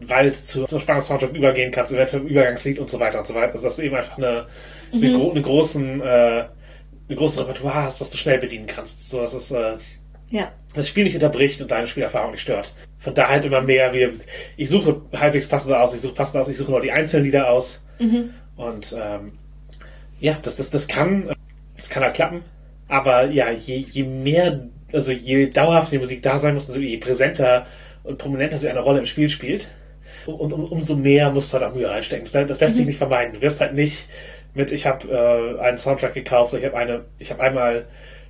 C: Wald zu, zum Spannungssoundtrack übergehen kannst, eventuell Übergangslied und so weiter und so weiter. Also dass du eben einfach eine, eine, gro eine großen, äh, eine große Repertoire hast, was du schnell bedienen kannst. So, dass es äh,
B: Ja.
C: das Spiel nicht unterbricht und deine Spielerfahrung nicht stört. Von da halt immer mehr, wie, ich suche halbwegs passende aus, ich suche passende aus, ich suche nur die einzelnen Lieder aus. Und ähm, ja, das, das, das kann, das kann halt klappen. Aber ja, je, je mehr, also je dauerhafter die Musik da sein muss, also je präsenter und prominenter sie eine Rolle im Spiel spielt, um, um, umso mehr musst du halt auch Mühe reinstecken. Das, das lässt sich nicht vermeiden. Du wirst halt nicht mit, ich habe äh, einen Soundtrack gekauft, ich habe eine, ich habe einmal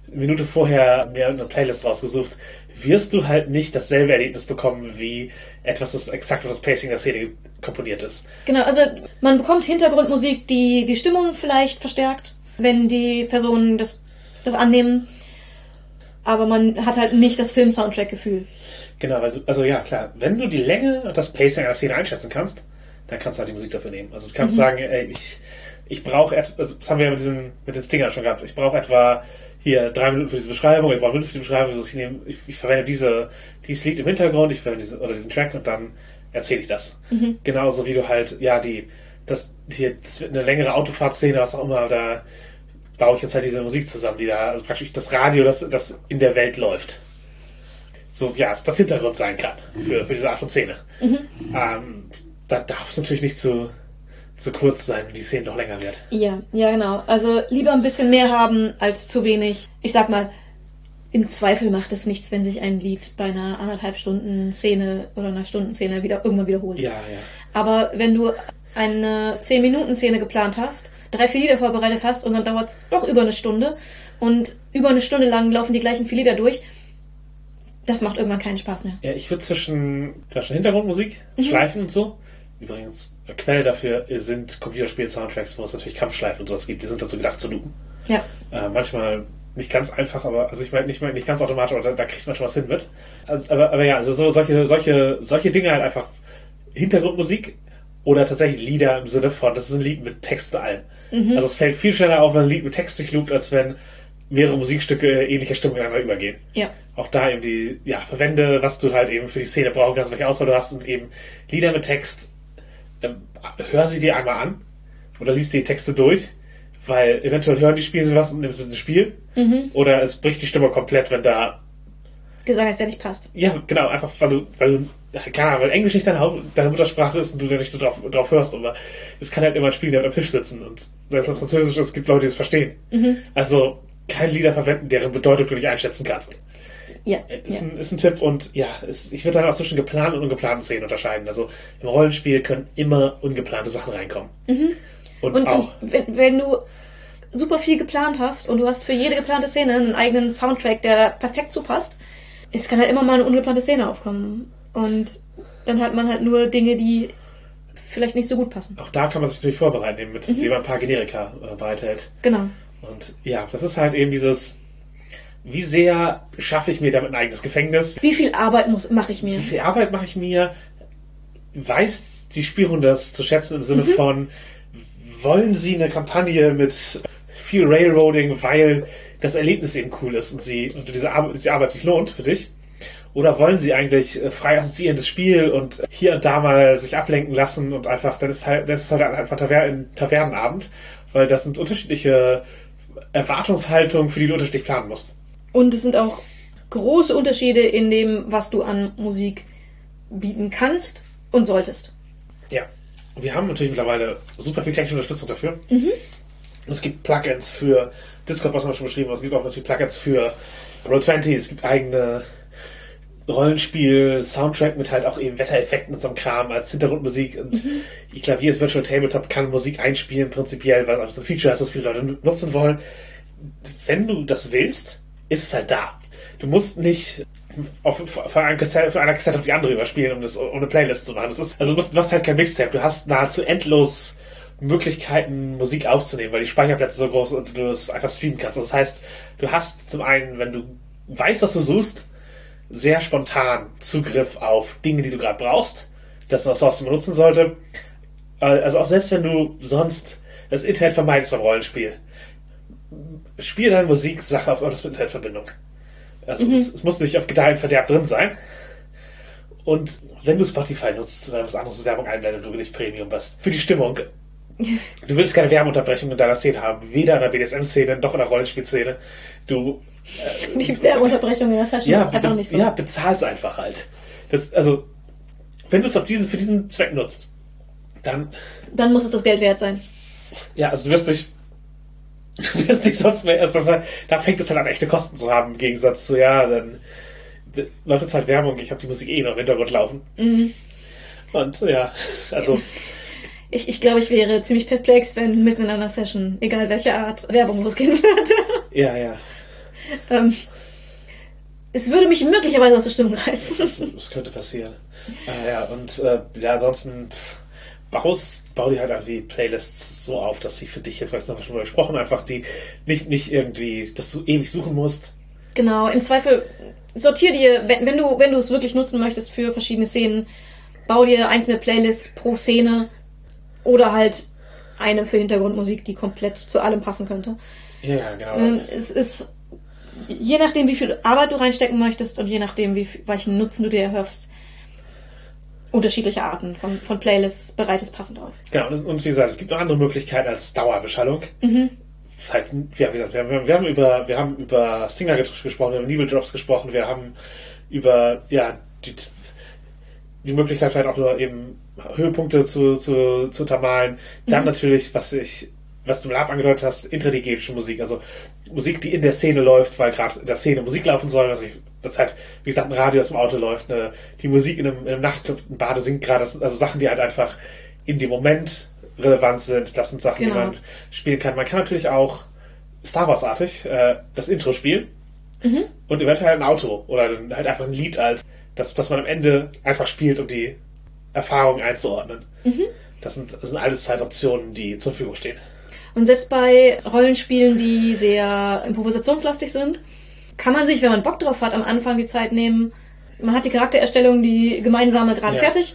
C: eine Minute vorher mir eine Playlist rausgesucht, wirst du halt nicht dasselbe Erlebnis bekommen wie etwas, das exakt auf das Pacing der Szene komponiert ist.
B: Genau, also man bekommt Hintergrundmusik, die die Stimmung vielleicht verstärkt, wenn die Personen das, das annehmen. Aber man hat halt nicht das Film-Soundtrack-Gefühl.
C: Genau, weil du, also ja, klar, wenn du die Länge und das Pacing einer Szene einschätzen kannst, dann kannst du halt die Musik dafür nehmen. Also du kannst sagen, ey, ich, ich brauche, also das haben wir ja mit, diesen, mit den Stingern schon gehabt, ich brauche etwa hier drei Minuten für diese Beschreibung, ich brauche Minuten für die Beschreibung, also ich, nehme, ich, ich verwende diese, dieses Lied im Hintergrund, ich verwende diesen, oder diesen Track und dann erzähle ich das. Genauso wie du halt, ja, die, das, hier, das wird eine längere Autofahrtszene, was auch immer, da baue ich jetzt halt diese Musik zusammen, die da, also praktisch das Radio, das, das in der Welt läuft. So, ja, das Hintergrund sein kann für, für diese Art von Szene. Ähm, da darf es natürlich nicht zu, zu kurz sein, wenn die Szene noch länger wird.
B: Ja, ja, genau. Also lieber ein bisschen mehr haben als zu wenig. Ich sag mal, im Zweifel macht es nichts, wenn sich ein Lied bei einer anderthalb Stunden Szene oder einer Stundenszene wieder irgendwann wiederholt.
C: Ja, ja.
B: Aber wenn du eine 10 Minuten Szene geplant hast, drei, vier Lieder vorbereitet hast und dann dauert es doch über eine Stunde und über eine Stunde lang laufen die gleichen vier Lieder durch, das macht irgendwann keinen Spaß mehr.
C: Ja, ich würde zwischen, zwischen Hintergrundmusik, Schleifen und so. Übrigens, eine Quelle dafür sind Computerspiel-Soundtracks, wo es natürlich Kampfschleifen und sowas gibt. Die sind dazu gedacht zu loopen.
B: Ja.
C: Äh, manchmal nicht ganz einfach, aber also ich meine nicht, nicht ganz automatisch, aber da, da kriegt man schon was hin mit. Also, aber, aber ja, also so solche, solche, solche Dinge halt einfach Hintergrundmusik oder tatsächlich Lieder im Sinne von, das ist ein Lied mit Text und allem. Also es fällt viel schneller auf, wenn ein Lied mit Text sich loopt, als wenn mehrere Musikstücke ähnlicher Stimmung ineinander übergehen.
B: Ja.
C: Auch da eben die, ja, verwende, was du halt eben für die Szene brauchen kannst, welche Auswahl du hast und eben Lieder mit Text, hör sie dir einmal an oder liest die Texte durch, weil eventuell hören die Spielen was und nimmst ein bisschen Spiel. Oder es bricht die Stimme komplett, wenn da,
B: Gesang ist, der nicht passt.
C: ja, genau, einfach weil du, weil du, keine Ahnung, weil Englisch nicht deine, Haupt, deine Muttersprache ist und du da nicht so drauf, drauf hörst, aber es kann halt immer ein Spiel, der am Tisch sitzen und selbst was Französisch ist, es gibt Leute, die es verstehen. Also, keine Lieder verwenden, deren Bedeutung du nicht einschätzen kannst.
B: Ja.
C: Ist,
B: ja.
C: ein, ist ein Tipp und ja, ist, ich würde dann auch zwischen geplanten und ungeplanten Szenen unterscheiden. Also im Rollenspiel können immer ungeplante Sachen reinkommen. Und,
B: Und,
C: auch.
B: wenn, wenn du super viel geplant hast und du hast für jede geplante Szene einen eigenen Soundtrack, der da perfekt zu passt, es kann halt immer mal eine ungeplante Szene aufkommen. Und dann hat man halt nur Dinge, die vielleicht nicht so gut passen.
C: Auch da kann man sich natürlich vorbereiten, mit, indem man ein paar Generika äh, bereithält.
B: Genau.
C: Und ja, das ist halt eben dieses, wie sehr schaffe ich mir damit ein eigenes Gefängnis?
B: Wie viel Arbeit muss mache ich mir?
C: Wie viel Arbeit mache ich mir? Weiß die Spielrunde das zu schätzen im Sinne von, wollen sie eine Kampagne mit viel Railroading, weil das Erlebnis eben cool ist und sie und diese Arbeit, diese Arbeit sich lohnt für dich? Oder wollen sie eigentlich äh, frei assoziierendes Spiel und hier und da mal sich ablenken lassen und einfach, dann ist halt, das ist halt einfach Taver ein Tavernenabend, weil das sind unterschiedliche Erwartungshaltungen, für die du unterschiedlich planen musst.
B: Und es sind auch große Unterschiede in dem, was du an Musik bieten kannst und solltest.
C: Ja. Wir haben natürlich mittlerweile super viel technische Unterstützung dafür. Es gibt Plugins für Discord, was wir schon beschrieben haben. Es gibt auch natürlich Plugins für Roll20. Es gibt eigene Rollenspiel, Soundtrack mit halt auch eben Wettereffekten und so einem Kram als Hintergrundmusik. Und ich glaube, jedes Virtual Tabletop kann Musik einspielen, prinzipiell, weil es einfach so ein Feature ist, das viele Leute nutzen wollen. Wenn du das willst, ist es halt da. Du musst nicht auf, von, Kassette, von einer Kassette auf die andere überspielen, um das um eine Playlist zu machen. Das ist, also du, musst, du hast halt kein Mixtape. Du hast nahezu endlos Möglichkeiten, Musik aufzunehmen, weil die Speicherplätze so groß sind und du es einfach streamen kannst. Das heißt, du hast zum einen, wenn du weißt, was du suchst, sehr spontan Zugriff auf Dinge, die du gerade brauchst, das was du benutzen sollte. Also auch selbst wenn du sonst das Internet vermeidest beim Rollenspiel, spiel deine Musiksache auf eure Internetverbindung. Also es, es muss nicht auf Gedeih Verderb drin sein. Und wenn du Spotify nutzt oder was anderes Werbung einblendet, du nicht Premium bist, für die Stimmung, <laughs> Du willst keine Werbeunterbrechung in deiner Szene haben. Weder in der BDSM-Szene noch in der Rollenspielszene. Du.
B: Äh, die Werbeunterbrechung in der Session
C: ja,
B: ist einfach nicht so.
C: Ja, bezahl's einfach halt. Das, also, wenn du es auf diesen, für diesen Zweck nutzt, dann.
B: Dann muss es das Geld wert sein.
C: Ja, also du wirst dich. <laughs> Du wirst dich sonst mehr erst, das, da fängt es halt an, echte Kosten zu haben, im Gegensatz zu, ja, dann läuft jetzt halt Werbung, ich habe die Musik eh noch im Hintergrund laufen.
B: Mhm.
C: Und ja, also.
B: Ich, ich glaube, ich wäre ziemlich perplex, wenn mitten in einer Session, egal welche Art, Werbung losgehen <laughs> würde.
C: Ja, ja.
B: ähm, es würde mich möglicherweise aus der Stimmung reißen.
C: Das, das könnte passieren. Ah, ja, und äh, ja, ansonsten baust, bau die halt irgendwie Playlists so auf, dass sie für dich, sind, haben wir schon mal gesprochen, einfach die nicht, nicht irgendwie, dass du ewig suchen musst.
B: Genau, im Zweifel sortier dir, wenn, wenn du, wenn du es wirklich nutzen möchtest für verschiedene Szenen, bau dir einzelne Playlists pro Szene oder halt eine für Hintergrundmusik, die komplett zu allem passen könnte.
C: Ja, genau.
B: Ähm, es ist je nachdem, wie viel Arbeit du reinstecken möchtest und je nachdem, wie welchen Nutzen du dir erhoffst, unterschiedliche Arten von, von Playlists bereitet passend auf.
C: Genau, und wie gesagt, es gibt noch andere Möglichkeiten als Dauerbeschallung.
B: Mhm.
C: Halt, ja, wie gesagt, wir haben, wir haben über, wir haben über Stinger gesprochen, wir haben Needle Drops gesprochen, wir haben über, ja, die, die Möglichkeit vielleicht auch nur eben Höhepunkte zu, zu, zu untermalen. Dann mhm. natürlich, was ich, was du im Lab angedeutet hast, intradigetische Musik, also Musik, die in der Szene läuft, weil gerade in der Szene Musik laufen soll, was ich, das halt, wie gesagt, ein Radio, das im Auto läuft, eine, die Musik in einem, in einem Nachtclub, ein Bade singt gerade, das sind also Sachen, die halt einfach in dem Moment relevant sind, das sind Sachen, genau. die man spielen kann. Man kann natürlich auch Star Wars-artig äh, das Intro spielen mhm. und eventuell ein Auto oder halt einfach ein Lied als das, was man am Ende einfach spielt, um die Erfahrung einzuordnen. Mhm. Das, sind, das sind alles Zeitoptionen, die zur Verfügung stehen.
B: Und selbst bei Rollenspielen, die sehr improvisationslastig sind, kann man sich, wenn man Bock drauf hat, am Anfang die Zeit nehmen. Man hat die Charaktererstellung, die gemeinsame gerade ja. fertig.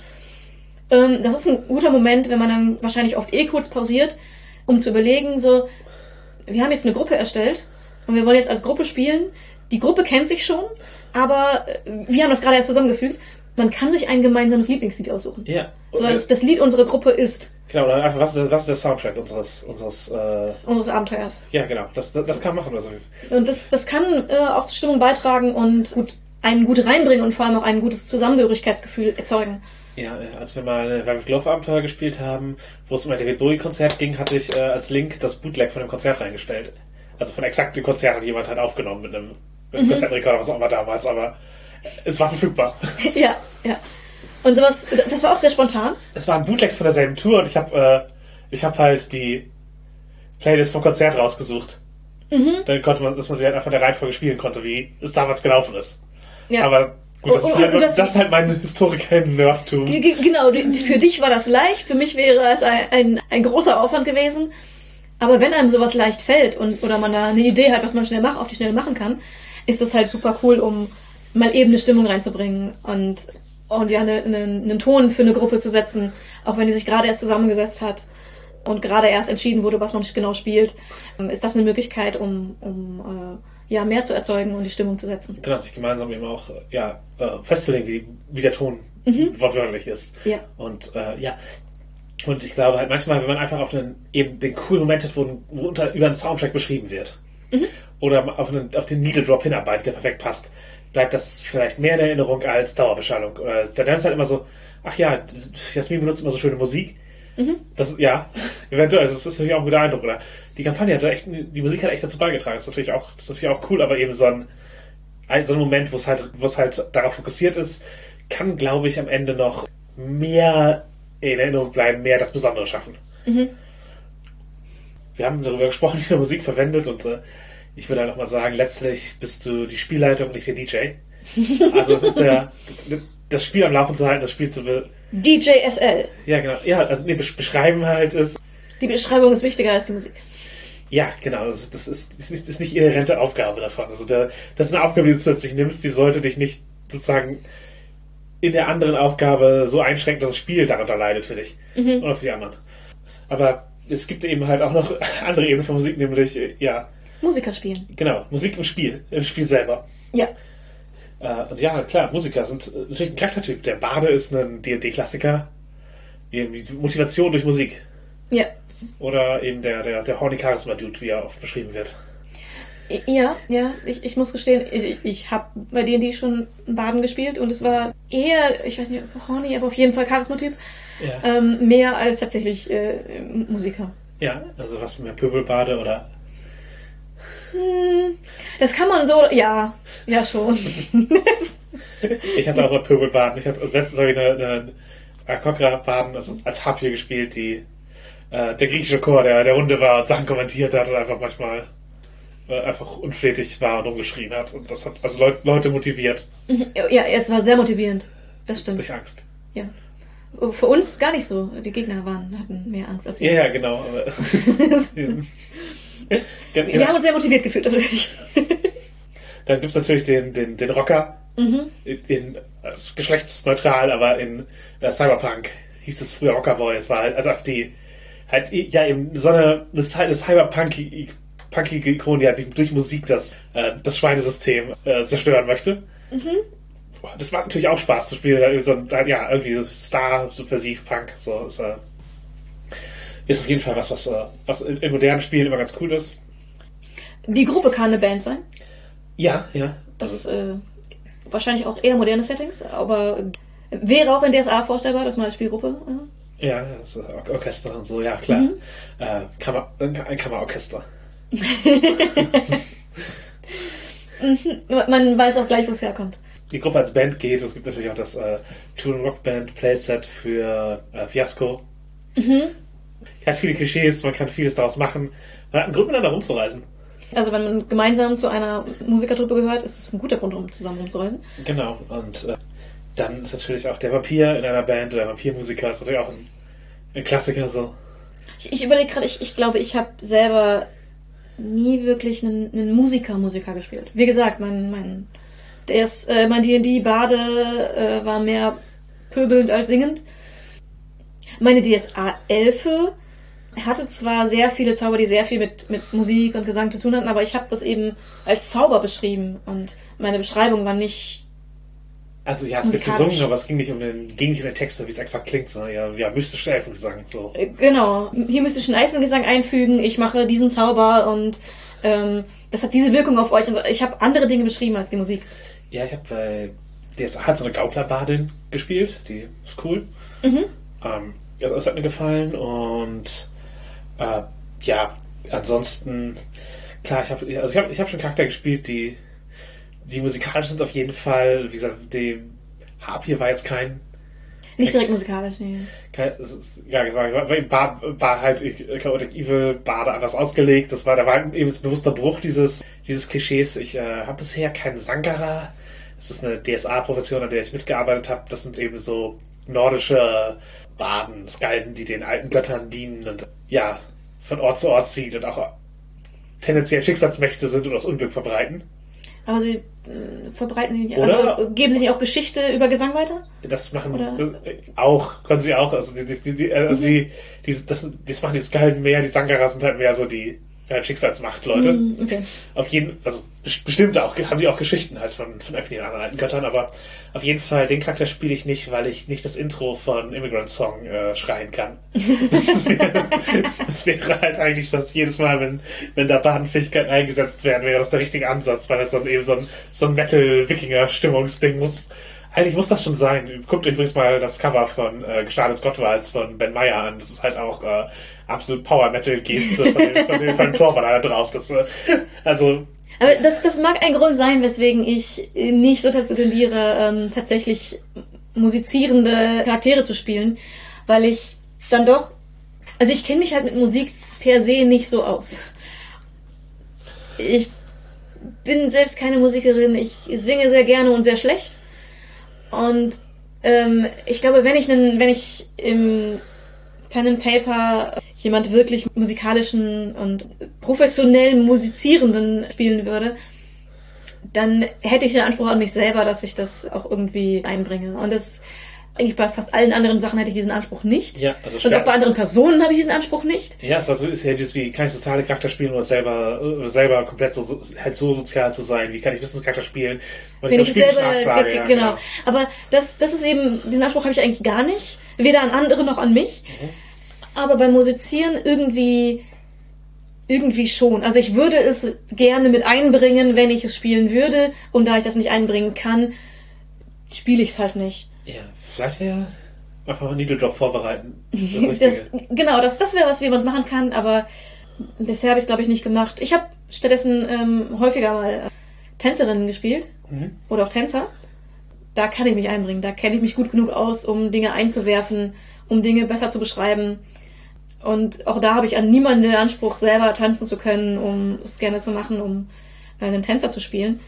B: Ähm, das ist ein guter Moment, wenn man dann wahrscheinlich oft eh kurz pausiert, um zu überlegen, so, wir haben jetzt eine Gruppe erstellt und wir wollen jetzt als Gruppe spielen. Die Gruppe kennt sich schon, aber wir haben das gerade erst zusammengefügt. Man kann sich ein gemeinsames Lieblingslied aussuchen.
C: Ja.
B: So als das Lied unserer Gruppe ist.
C: Genau, oder einfach, was ist, was ist der Soundtrack unseres, unseres, äh,
B: unseres Abenteuers?
C: Ja, genau. Das, das, das kann machen. Also.
B: Und das, das kann äh, auch zur Stimmung beitragen und gut, einen gut reinbringen und vor allem auch ein gutes Zusammengehörigkeitsgefühl erzeugen.
C: Ja, äh, als wir mal ein Velvet Glove Abenteuer gespielt haben, wo es um ein David Bowie Konzert ging, hatte ich äh, als Link das Bootleg von dem Konzert reingestellt. Also von exakt dem Konzert hat jemand halt aufgenommen mit einem, mit einem mhm. Kassettenrekorder, was auch immer damals, aber es war verfügbar. <laughs>
B: Ja, ja. Und sowas, das war auch sehr spontan.
C: Es waren Bootlegs von derselben Tour und ich habe äh, ich habe halt die Playlist vom Konzert rausgesucht. Mhm. Dann konnte man, dass man sie halt einfach in der Reihenfolge spielen konnte, wie es damals gelaufen ist. Ja. Aber gut, das, oh, ist, halt, das, das ist halt mein Historiker-Nerdtum.
B: Genau, für dich war das leicht, für mich wäre es ein, ein, ein großer Aufwand gewesen. Aber wenn einem sowas leicht fällt und oder man da eine Idee hat, was man schnell macht, auf die Schnelle machen kann, ist das halt super cool, um mal eben eine Stimmung reinzubringen und, und ja, eine, eine, einen Ton für eine Gruppe zu setzen, auch wenn die sich gerade erst zusammengesetzt hat und gerade erst entschieden wurde, was man genau spielt, ähm, ist das eine Möglichkeit, um, um äh, ja, mehr zu erzeugen und die Stimmung zu setzen.
C: Genau, sich gemeinsam eben auch ja, äh, festzulegen, wie, wie der Ton mhm. wortwörtlich ist.
B: Ja.
C: Und äh, ja, und ich glaube halt manchmal, wenn man einfach auf einen, eben den coolen Moment hat, wo, wo unter, über einen Soundtrack beschrieben wird, mhm. oder auf, einen, auf den Needle Drop hinarbeitet, der perfekt passt, bleibt das vielleicht mehr in Erinnerung als Dauerbeschallung. Oder dann ist halt immer so, ach ja, Jasmin benutzt immer so schöne Musik. Mhm. Das, ja, <laughs> eventuell, das ist natürlich auch ein guter Eindruck, oder? Die Kampagne hat echt, die Musik hat echt dazu beigetragen. Das ist natürlich auch, das ist natürlich auch cool, aber eben so ein, so ein Moment, wo es halt, wo es halt darauf fokussiert ist, kann, glaube ich, am Ende noch mehr in Erinnerung bleiben, mehr das Besondere schaffen. Mhm. Wir haben darüber gesprochen, wie man Musik verwendet und äh, ich würde halt auch mal sagen, letztlich bist du die Spielleitung, nicht der DJ. Also es ist der, das Spiel am Laufen zu halten, das Spiel zu
B: DJSL.
C: Ja, genau. Ja, also nee, beschreiben halt ist.
B: Die Beschreibung ist wichtiger als die Musik.
C: Ja, genau. Das, das, ist, das ist, ist nicht inhärente Aufgabe davon. Also da, das ist eine Aufgabe, die du zusätzlich nimmst, die sollte dich nicht sozusagen in der anderen Aufgabe so einschränken, dass das Spiel darunter leidet für dich mhm. oder für die anderen. Aber es gibt eben halt auch noch <laughs> andere Ebenen von Musik, nämlich, ja.
B: Musiker spielen.
C: Genau, Musik im Spiel, im Spiel selber.
B: Ja.
C: Äh, und ja, klar, Musiker sind äh, natürlich ein Charaktertyp. Der Bade ist ein D&D-Klassiker. Motivation durch Musik.
B: Ja.
C: Oder eben der, der, der Horny Charisma Dude, wie er oft beschrieben wird.
B: Ja, ja, ich, ich muss gestehen, ich, ich habe bei D&D schon Baden gespielt und es war eher, ich weiß nicht, horny, aber auf jeden Fall Charismatyp,
C: Ja.
B: ähm, mehr als tatsächlich äh, Musiker.
C: Ja, also was mehr Pöbelbade oder.
B: Hm, das kann man so, ja, ja schon. <laughs>
C: Ich hatte auch mal Pöbelbaden. Ich hatte, also letztens habe ich eine, eine Akokra-Baden also als Harpie gespielt, die äh, der griechische Chor, der der Runde war und Sachen kommentiert hat und einfach manchmal äh, einfach unflätig war und rumgeschrien hat. Und das hat also Leut, Leute motiviert
B: ja, es war sehr motivierend. Das stimmt.
C: durch Angst.
B: Ja. Für uns gar nicht so. Die Gegner waren, hatten mehr Angst als
C: Ja,
B: wir.
C: ja, genau. <laughs> <laughs> Aber Gen-
B: Wir haben uns sehr motiviert gefühlt, natürlich.
C: Dann gibt's natürlich den, den, den Rocker
B: Mhm.
C: in, in äh, geschlechtsneutral, aber in äh, Cyberpunk hieß es früher Rockerboy. Es war halt, also auf die halt ja eben so eine, eine, Cy- eine Cyberpunk punkige Ikone, die halt durch Musik das, äh, das Schweinesystem äh, zerstören möchte. Boah, Das macht natürlich auch Spaß zu spielen. So, ein- ja, irgendwie so Star, Subversiv, Punk. So, ist, äh, ist auf jeden Fall was, was, äh, was in, modernen Spielen immer ganz cool ist.
B: Die Gruppe kann eine Band sein.
C: Ja, ja.
B: Das ist äh, wahrscheinlich auch eher moderne Settings, aber wäre auch in DSA vorstellbar, dass man als Spielgruppe. Äh,
C: Ja, das ist Or Orchester und so, ja klar. Äh, Kammer, ein Kammerorchester. <laughs>
B: man weiß auch gleich, wo es herkommt.
C: Die Gruppe als Band geht. Es gibt natürlich auch das äh, Toon Rock Band Playset für äh, Fiasco. Hat viele Klischees, man kann vieles daraus machen. Man hat einen Grund, miteinander rumzureisen.
B: Also wenn man gemeinsam zu einer Musikertruppe gehört, ist das ein guter Grund, um zusammen rumzureisen.
C: Genau. Und äh, dann ist natürlich auch der Vampir in einer Band oder der Vampirmusiker ist natürlich auch ein, ein Klassiker so.
B: Ich, ich überlege gerade, ich, ich glaube, ich habe selber nie wirklich einen, einen Musiker-Musiker gespielt. Wie gesagt, mein, mein, der ist, äh, mein D&D-Bade äh, war mehr pöbelnd als singend. Meine DSA-Elfe hatte zwar sehr viele Zauber, die sehr viel mit, mit Musik und Gesang zu tun hatten, aber ich habe das eben als Zauber beschrieben und meine Beschreibung war nicht
C: Also ja, es wird gesungen, aber es ging nicht um den, ging nicht um den Text, wie es extra klingt, sondern ja, ja mystischer Elfengesang. So.
B: Äh, Genau, hier müsstest du einen Elfengesang einfügen, ich mache diesen Zauber und ähm, das hat diese Wirkung auf euch. Also ich habe andere Dinge beschrieben als die Musik.
C: Ja, ich habe bei DSA halt so eine Gauklerbadin gespielt, die ist cool.
B: Mhm.
C: Ähm, ja, das hat mir gefallen und äh, ja, ansonsten, klar, ich habe also ich hab, ich hab schon Charakter gespielt, die, die musikalisch sind auf jeden Fall, wie gesagt, die Harpie war jetzt kein,
B: Nicht direkt musikalisch, nee.
C: kein ist- ja, war, war, halt Chaotic Evil Bade anders ausgelegt. Das war, da war eben ein bewusster Bruch dieses, dieses Klischees. Ich äh, habe bisher keinen Sangara. Das ist eine DSA-Profession, an der ich mitgearbeitet habe. Das sind eben so nordische Baden, Skalden, die den alten Göttern dienen und ja, von Ort zu Ort ziehen und auch tendenziell Schicksalsmächte sind und das Unglück verbreiten.
B: Aber sie äh, verbreiten sich nicht,
C: Oder-
B: also geben sie nicht auch Geschichte über Gesang weiter?
C: Das machen
B: Oder-
C: äh, auch, können sie auch. Also, die, die, die, also die, die, das, das machen die Skalden mehr, die Sangaras sind halt mehr so die ja, Schicksalsmacht-Leute.
B: Hm, okay.
C: Auf jeden also bes- bestimmt auch, haben die auch Geschichten halt von, von irgendwelchen anderen alten Göttern, aber auf jeden Fall, den Charakter spiele ich nicht, weil ich nicht das Intro von Immigrant Song äh, schreien kann. <laughs> Das wäre, das wäre halt eigentlich fast jedes Mal, wenn, wenn da Badenfähigkeiten eingesetzt werden, wäre das der richtige Ansatz, weil das dann eben so ein, so ein Metal-Wikinger-Stimmungsding muss. Eigentlich muss das schon sein. Guckt euch übrigens mal das Cover von äh, Gestades Gottwals von Ben Meyer an. Das ist halt auch äh, absolut Power-Metal-Geste von dem, von dem, von Torballer da drauf. Das, äh, also,
B: Aber das, das mag ein Grund sein, weswegen ich nicht so dazu tendiere, ähm, tatsächlich musizierende Charaktere zu spielen, weil ich dann doch, also ich kenne mich halt mit Musik per se nicht so aus. Ich bin selbst keine Musikerin, ich singe sehr gerne und sehr schlecht. Und ähm, ich glaube, wenn ich einen, wenn ich im Pen and Paper jemand wirklich musikalischen und professionell musizierenden spielen würde, dann hätte ich den Anspruch an mich selber, dass ich das auch irgendwie einbringe. Und das eigentlich bei fast allen anderen Sachen hätte ich diesen Anspruch nicht.
C: Ja, also
B: und auch bei anderen Personen habe ich diesen Anspruch nicht.
C: Ja, es also ist ja dieses, wie kann ich soziale Charakter spielen oder selber, oder selber komplett so, halt so sozial zu sein? Wie kann ich Wissenscharakter spielen? Und
B: Wenn ich
C: spiele
B: selber,
C: Nachfrage,
B: ge-
C: ja,
B: genau. Aber das, das ist eben, diesen Anspruch habe ich eigentlich gar nicht. Weder an andere noch an mich. Aber beim Musizieren irgendwie irgendwie schon. Also ich würde es gerne mit einbringen, wenn ich es spielen würde. Und da ich das nicht einbringen kann, spiele ich es halt nicht.
C: Ja, vielleicht wäre einfach einen Needle Drop vorbereiten.
B: Das, <laughs> das genau, das, das wäre was, wie man es machen kann, aber bisher habe ich es, glaube ich, nicht gemacht. Ich habe stattdessen ähm, häufiger mal äh, Tänzerinnen gespielt mhm. oder auch Tänzer. Da kann ich mich einbringen. Da kenne ich mich gut genug aus, um Dinge einzuwerfen, um Dinge besser zu beschreiben. Und auch da habe ich an niemanden den Anspruch, selber tanzen zu können, um es gerne zu machen, um einen Tänzer zu spielen.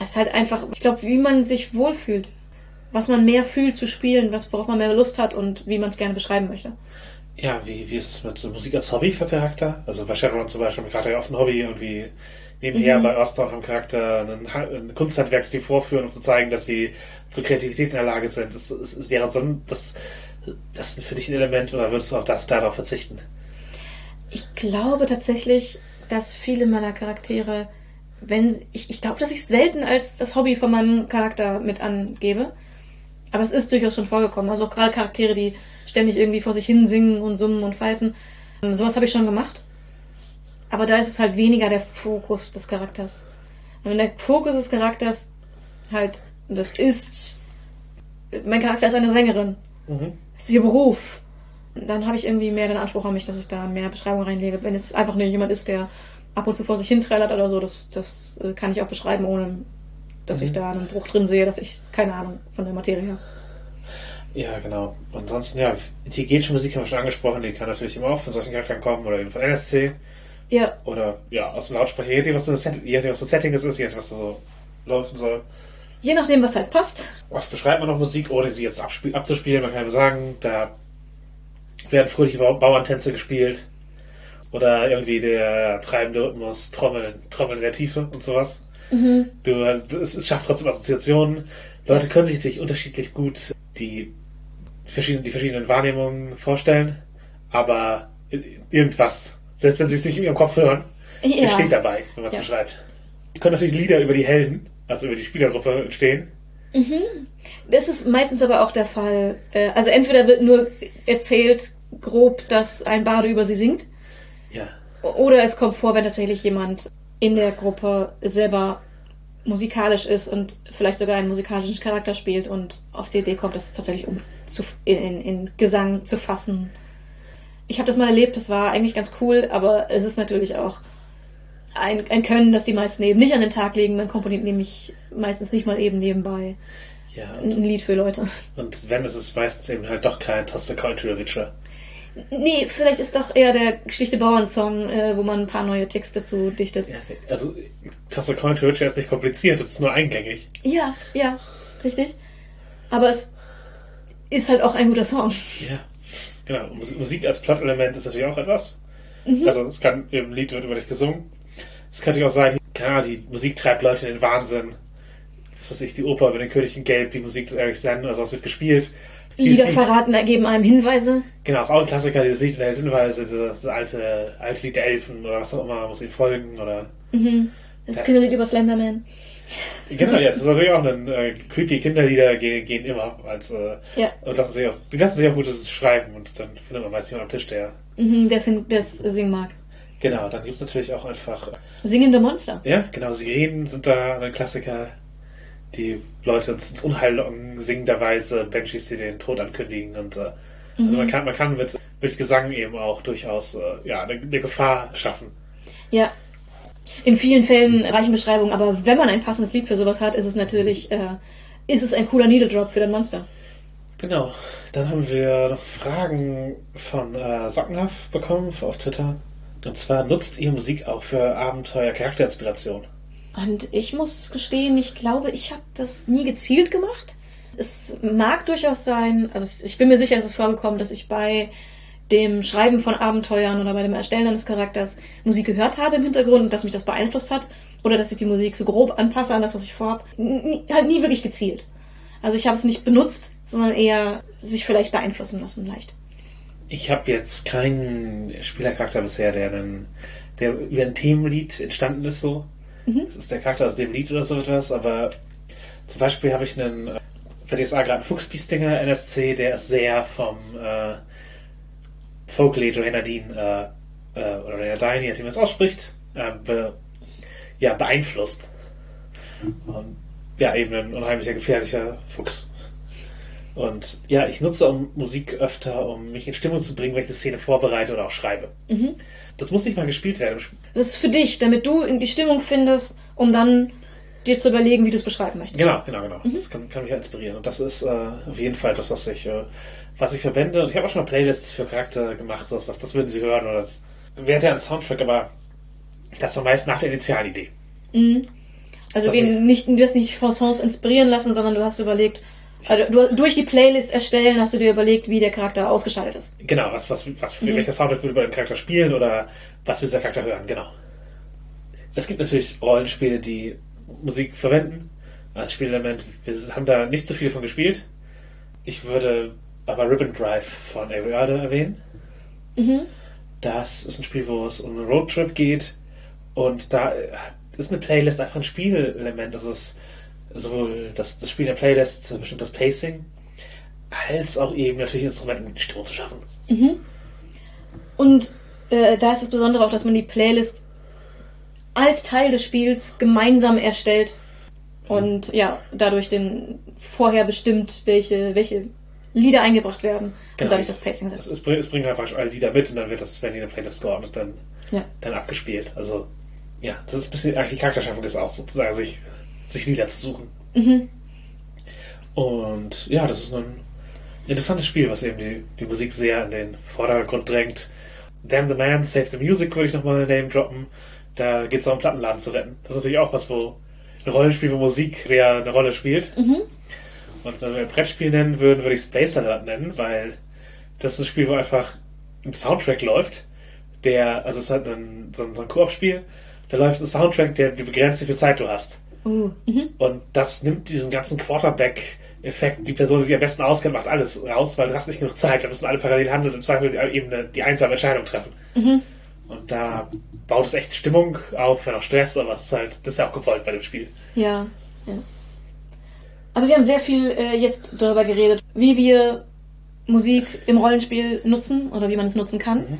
B: Es ist halt einfach, ich glaube, wie man sich wohlfühlt. Was man mehr fühlt zu spielen, was, worauf man mehr Lust hat und wie man es gerne beschreiben möchte.
C: Ja, wie, wie ist es mit Musik als Hobby für Charakter? Also bei Shadowrun zum Beispiel Charakter ja oft ein Hobby und wie nebenher mhm. bei Ostdorf am Charakter ein, ein Kunsthandwerksstil vorführen, um zu zeigen, dass sie zur Kreativität in der Lage sind. Es, es, es wäre so ein, das das ist für dich ein Element oder würdest du auch da, darauf verzichten?
B: Ich glaube tatsächlich, dass viele meiner Charaktere, wenn ich, ich glaube, dass ich es selten als das Hobby von meinem Charakter mit angebe. Aber es ist durchaus schon vorgekommen. Also auch gerade Charaktere, die ständig irgendwie vor sich hin singen und summen und pfeifen. Sowas habe ich schon gemacht. Aber da ist es halt weniger der Fokus des Charakters. Und wenn der Fokus des Charakters halt, das ist, mein Charakter ist eine Sängerin. Mhm ist ihr Beruf. Dann habe ich irgendwie mehr den Anspruch an mich, dass ich da mehr Beschreibung reinlege. Wenn es einfach nur jemand ist, der ab und zu vor sich hin trällert oder so, das, das äh, kann ich auch beschreiben, ohne dass mhm. ich da einen Bruch drin sehe, dass ich keine Ahnung von der Materie habe.
C: Ja, genau. Ansonsten, ja, intelligentische Musik haben wir schon angesprochen, die kann natürlich immer auch von solchen Charakteren kommen oder eben von NSC.
B: Ja.
C: Oder ja, aus dem Lautsprecher, je nachdem, was so ein Setting ist, je nachdem, was da so laufen soll.
B: Je nachdem, was halt passt.
C: Was beschreibt man noch Musik, ohne sie jetzt abzuspielen? Man kann ja sagen, da werden fröhliche Bauerntänze gespielt. Oder irgendwie der treibende Rhythmus, Trommeln, Trommeln in der Tiefe und sowas. Mhm. Du, es, es schafft trotzdem Assoziationen. Leute können sich natürlich unterschiedlich gut die verschiedenen, die verschiedenen Wahrnehmungen vorstellen, aber irgendwas, selbst wenn sie es nicht in ihrem Kopf hören, ja. steht dabei, wenn man es ja. beschreibt. Wir können natürlich Lieder über die Helden also über die Spielergruppe entstehen.
B: Mhm. Das ist meistens aber auch der Fall. Äh, also entweder wird nur erzählt, grob, dass ein Bade über sie singt.
C: Ja.
B: Oder es kommt vor, wenn tatsächlich jemand in der Gruppe selber musikalisch ist und vielleicht sogar einen musikalischen Charakter spielt und auf die Idee kommt, das tatsächlich um zu, in, in Gesang zu fassen. Ich habe das mal erlebt, das war eigentlich ganz cool, aber es ist natürlich auch ein, ein Können, das die meisten eben nicht an den Tag legen. Man komponiert nämlich meistens nicht mal eben nebenbei
C: ja,
B: und, ein Lied für Leute.
C: Und wenn, ist es meistens eben halt doch kein Witcher.
B: Nee, vielleicht ist doch eher der schlichte Bauernsong, äh, wo man ein paar neue Texte zu dichtet. Ja,
C: also, Witcher ist nicht kompliziert, es ist nur eingängig.
B: Ja, ja, richtig. Aber es ist halt auch ein guter Song.
C: Ja, genau. Musik als Plot-Element ist natürlich auch etwas. Mhm. Also, es kann, im Lied wird über dich gesungen. Es könnte auch sein, keine Ahnung, die Musik treibt Leute in den Wahnsinn. Was weiß ich, die Oper über den König in Gelb, die Musik des Eric Zen, also es wird gespielt.
B: Lieder verraten ergeben einem Hinweise.
C: Genau, ist auch ein Klassiker, dieses Lied enthält Hinweise, das alte, alte Lied der Elfen oder was auch immer, muss ihm folgen oder.
B: Mhm. Das ja. Kinderlied über Slenderman.
C: Genau, ja, <laughs> das ist natürlich auch ein äh, creepy Kinderlieder gehen, gehen immer als äh,
B: ja.
C: und lassen sich auch, die lassen sich auch gutes schreiben und dann findet man meist jemand am Tisch, der
B: mhm, der, sing, der singen mag.
C: Genau, dann gibt es natürlich auch einfach.
B: Singende Monster.
C: Ja, genau, Sirenen sind da ein Klassiker. Die Leute ins Unheil locken, singenderweise Banshees, die den Tod ankündigen und äh, mhm. also man kann, man kann mit, mit Gesang eben auch durchaus äh, ja, eine, eine Gefahr schaffen.
B: Ja, in vielen Fällen reichen Beschreibungen, aber wenn man ein passendes Lied für sowas hat, ist es natürlich, äh, ist es ein cooler Needle Drop für den Monster.
C: Genau. Dann haben wir noch Fragen von äh, Sockenhaft bekommen auf Twitter. Und zwar nutzt ihr Musik auch für Abenteuer, Charakterinspiration.
B: Und ich muss gestehen, ich glaube, ich habe das nie gezielt gemacht. Es mag durchaus sein, also ich bin mir sicher, es ist vorgekommen, dass ich bei dem Schreiben von Abenteuern oder bei dem Erstellen eines Charakters Musik gehört habe im Hintergrund und dass mich das beeinflusst hat oder dass ich die Musik so grob anpasse an das, was ich vorhabe. Halt nie wirklich gezielt. Also ich habe es nicht benutzt, sondern eher sich vielleicht beeinflussen lassen leicht.
C: Ich habe jetzt keinen Spielercharakter bisher, der dann, der über ein Themenlied entstanden ist so. Mhm. Das ist der Charakter aus dem Lied oder so etwas, aber zum Beispiel habe ich einen äh, bei DSA gerade einen Fuchsbiestinger NSC, der ist sehr vom äh, Folklied Renadine äh, äh, oder Renadine, je nachdem man es ausspricht, äh, be, ja, beeinflusst. Und ja, eben ein unheimlicher gefährlicher Fuchs. Und ja, ich nutze um Musik öfter, um mich in Stimmung zu bringen, wenn ich eine Szene vorbereite oder auch schreibe.
B: Mhm.
C: Das muss nicht mal gespielt werden.
B: Das ist für dich, damit du in die Stimmung findest, um dann dir zu überlegen, wie du es beschreiben möchtest.
C: Genau, genau, genau. Mhm. Das kann, kann, mich ja inspirieren. Und das ist äh, auf jeden Fall das, was ich, äh, was ich verwende. Und ich habe auch schon mal Playlists für Charakter gemacht, sowas, was das würden sie hören oder das wäre ja ein Soundtrack, aber das war meist nach der Initialidee.
B: Mhm. Also wir nicht, du hast nicht von Songs inspirieren lassen, sondern du hast überlegt, also du, durch die Playlist erstellen hast du dir überlegt, wie der Charakter ausgeschaltet ist.
C: Genau, was, was, was für mhm. welcher Soundtrack würde bei dem Charakter spielen oder was will dieser Charakter hören, genau. Es gibt natürlich Rollenspiele, die Musik verwenden als Spielelement. Wir haben da nicht so viel von gespielt. Ich würde aber Ribbon Drive von Ariada erwähnen. Mhm. Das ist ein Spiel, wo es um einen Roadtrip geht und da ist eine Playlist einfach ein Spielelement. Das ist sowohl das, das Spiel der Playlist, bestimmt das Pacing, als auch eben natürlich Instrumente, um die Stimmung zu schaffen.
B: Mhm. Und äh, da ist das Besondere auch, dass man die Playlist als Teil des Spiels gemeinsam erstellt und ja, dadurch den vorher bestimmt, welche, welche Lieder eingebracht werden genau. und dadurch das Pacing
C: setzt. Es, es bringt einfach alle Lieder mit und dann wird das, wenn die in der Playlist geordnet, dann, ja. dann abgespielt. Also ja, das ist ein bisschen, eigentlich die Charakterschaffung ist auch sozusagen, sich, sich Lieder zu suchen. Mhm. Und ja, das ist ein interessantes Spiel, was eben die, die Musik sehr in den Vordergrund drängt. Damn the Man, Save the Music würde ich nochmal in den Name droppen. Da geht es auch um Plattenladen zu retten. Das ist natürlich auch was, wo ein Rollenspiel, wo Musik sehr eine Rolle spielt. Mhm. Und wenn wir ein Brettspiel nennen würden, würde ich Space Alert nennen, weil das ist ein Spiel, wo einfach ein Soundtrack läuft, der, also es hat ein, so ein, so ein Koop-Spiel, da läuft ein Soundtrack, der begrenzt, wie viel Zeit du hast. Uh, mhm. Und das nimmt diesen ganzen Quarterback-Effekt, die Person, die sich am besten auskennt, macht alles raus, weil du hast nicht genug Zeit, da müssen alle parallel handeln und im Zweifel eben eine, die einsame Entscheidung treffen. Mhm. Und da baut es echt Stimmung auf, wenn auch Stress, aber es ist halt, das ist ja auch gewollt bei dem Spiel.
B: Ja, ja. Aber wir haben sehr viel äh, jetzt darüber geredet, wie wir Musik im Rollenspiel nutzen oder wie man es nutzen kann. Mhm.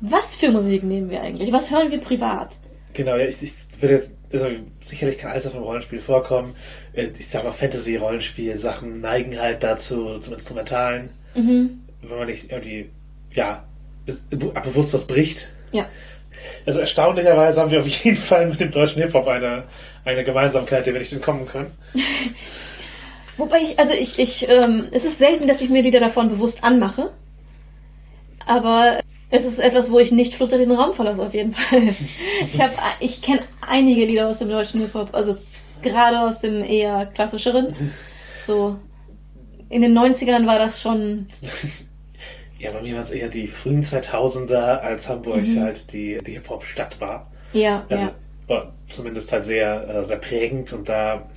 B: Was für Musik nehmen wir eigentlich? Was hören wir privat?
C: Genau, ja, ich, ich würde jetzt, also sicherlich kann alles auf einem Rollenspiel vorkommen. Äh, ich sag mal, Fantasy-Rollenspiel-Sachen neigen halt dazu zum Instrumentalen. Mhm. Wenn man nicht irgendwie, ja, ist, bewusst was bricht.
B: Ja.
C: Also erstaunlicherweise haben wir auf <laughs> jeden Fall mit dem deutschen Hip-Hop eine, eine Gemeinsamkeit, der wir nicht entkommen können. <laughs>
B: Wobei ich, also ich, ich, ähm, es ist selten, dass ich mir Lieder davon bewusst anmache. Aber es ist etwas, wo ich nicht Flucht den Raum verlasse, auf jeden Fall. <laughs> Ich habe, ich kenne einige Lieder aus dem deutschen Hip-Hop, also gerade aus dem eher klassischeren. So, in den 90ern war das schon. <laughs>
C: Ja, bei mir waren es eher die frühen 2000er, als Hamburg mhm. halt die, die Hip-Hop-Stadt war.
B: Ja,
C: also,
B: ja.
C: zumindest halt sehr, äh, sehr prägend und da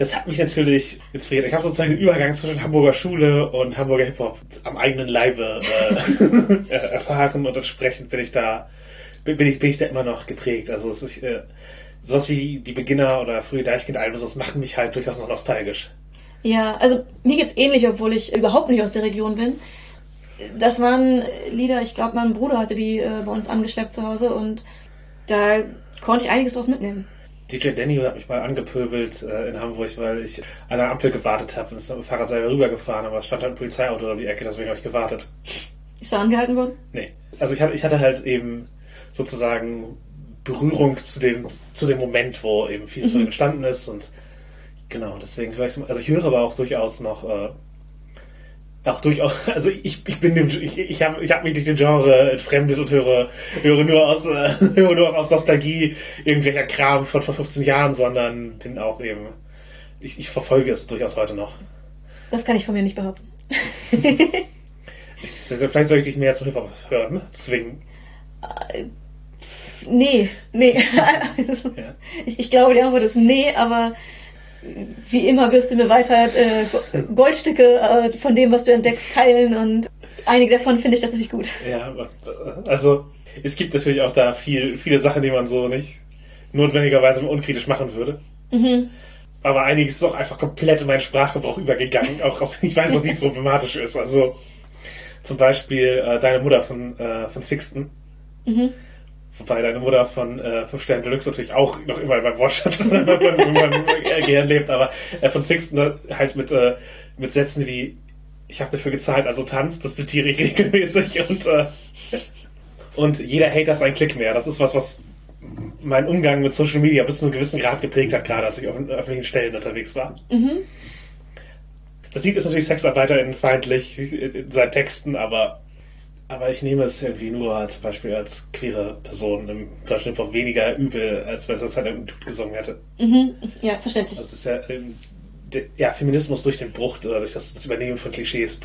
C: das hat mich natürlich inspiriert. Ich habe sozusagen den Übergang zwischen Hamburger Schule und Hamburger Hip-Hop am eigenen Leibe äh, <laughs> erfahren und entsprechend bin ich da bin ich, bin ich da immer noch geprägt. Also es ist äh, sowas wie die Beginner oder frühe Deichkind-Alben, das macht mich halt durchaus noch nostalgisch.
B: Ja, also mir geht's ähnlich, obwohl ich überhaupt nicht aus der Region bin. Das waren Lieder, ich glaube, mein Bruder hatte die äh, bei uns angeschleppt zu Hause und da konnte ich einiges draus mitnehmen.
C: DJ Danny hat mich mal angepöbelt äh, in Hamburg, weil ich an der Ampel gewartet habe und ist mit dem Fahrrad selber rübergefahren, aber es stand halt ein Polizeiauto um die Ecke, deswegen habe ich gewartet.
B: Ist er angehalten worden?
C: Nee. Also ich hatte, ich hatte halt eben sozusagen Berührung zu dem, zu dem Moment, wo eben vieles mhm. entstanden ist und genau, deswegen höre ich also ich höre aber auch durchaus noch äh, auch durchaus, <laughs> also ich, ich bin dem, ich, ich habe ich hab mich durch den Genre entfremdet und höre, höre nur aus, äh, <laughs> höre nur aus Nostalgie irgendwelcher Kram von vor 15 Jahren, sondern bin auch eben, ich, ich verfolge es durchaus heute noch.
B: Das kann ich von mir nicht behaupten.
C: ich, vielleicht soll ich dich mehr zu Hip-Hop hören, zwingen.
B: Äh, nee, nee. also, <laughs> ja. ich, ich glaube, die Antwort ist nee, aber wie immer wirst du mir weiter äh, Goldstücke äh, von dem, was du entdeckst, teilen und einige davon finde ich tatsächlich gut.
C: Ja, also es gibt natürlich auch da viel, viele Sachen, die man so nicht notwendigerweise unkritisch machen würde. Mhm. Aber einiges ist auch einfach komplett in meinen Sprachgebrauch übergegangen, auch, auch ich weiß, was nicht problematisch ist. Also Zum Beispiel äh, Deine Mutter von, äh, von Sixten.
B: Mhm.
C: Wobei deine Mutter von äh, Fünf Sterne Deluxe natürlich auch noch immer Wortschatz in meinem Gehirn lebt, aber äh, von Sixten ne, halt mit, äh, mit Sätzen wie ich habe dafür gezahlt, also tanzt, das zitiere ich <laughs> regelmäßig und äh, und jeder Hater ist ein Klick mehr. Das ist was, was mein Umgang mit Social Media bis zu einem gewissen Grad geprägt hat, gerade als ich auf öffentlichen Stellen unterwegs war.
B: Mhm.
C: Das Lied ist natürlich SexarbeiterInnen feindlich in seinen Texten, aber aber ich nehme es irgendwie nur als Beispiel als queere Person im Deutschen Hip-Hop weniger übel, als wenn es das halt ein Dude gesungen hätte.
B: Mhm. Ja, verständlich.
C: Das ist ja, ähm, de, ja Feminismus durch den Bruch, oder durch das, das Übernehmen von Klischees.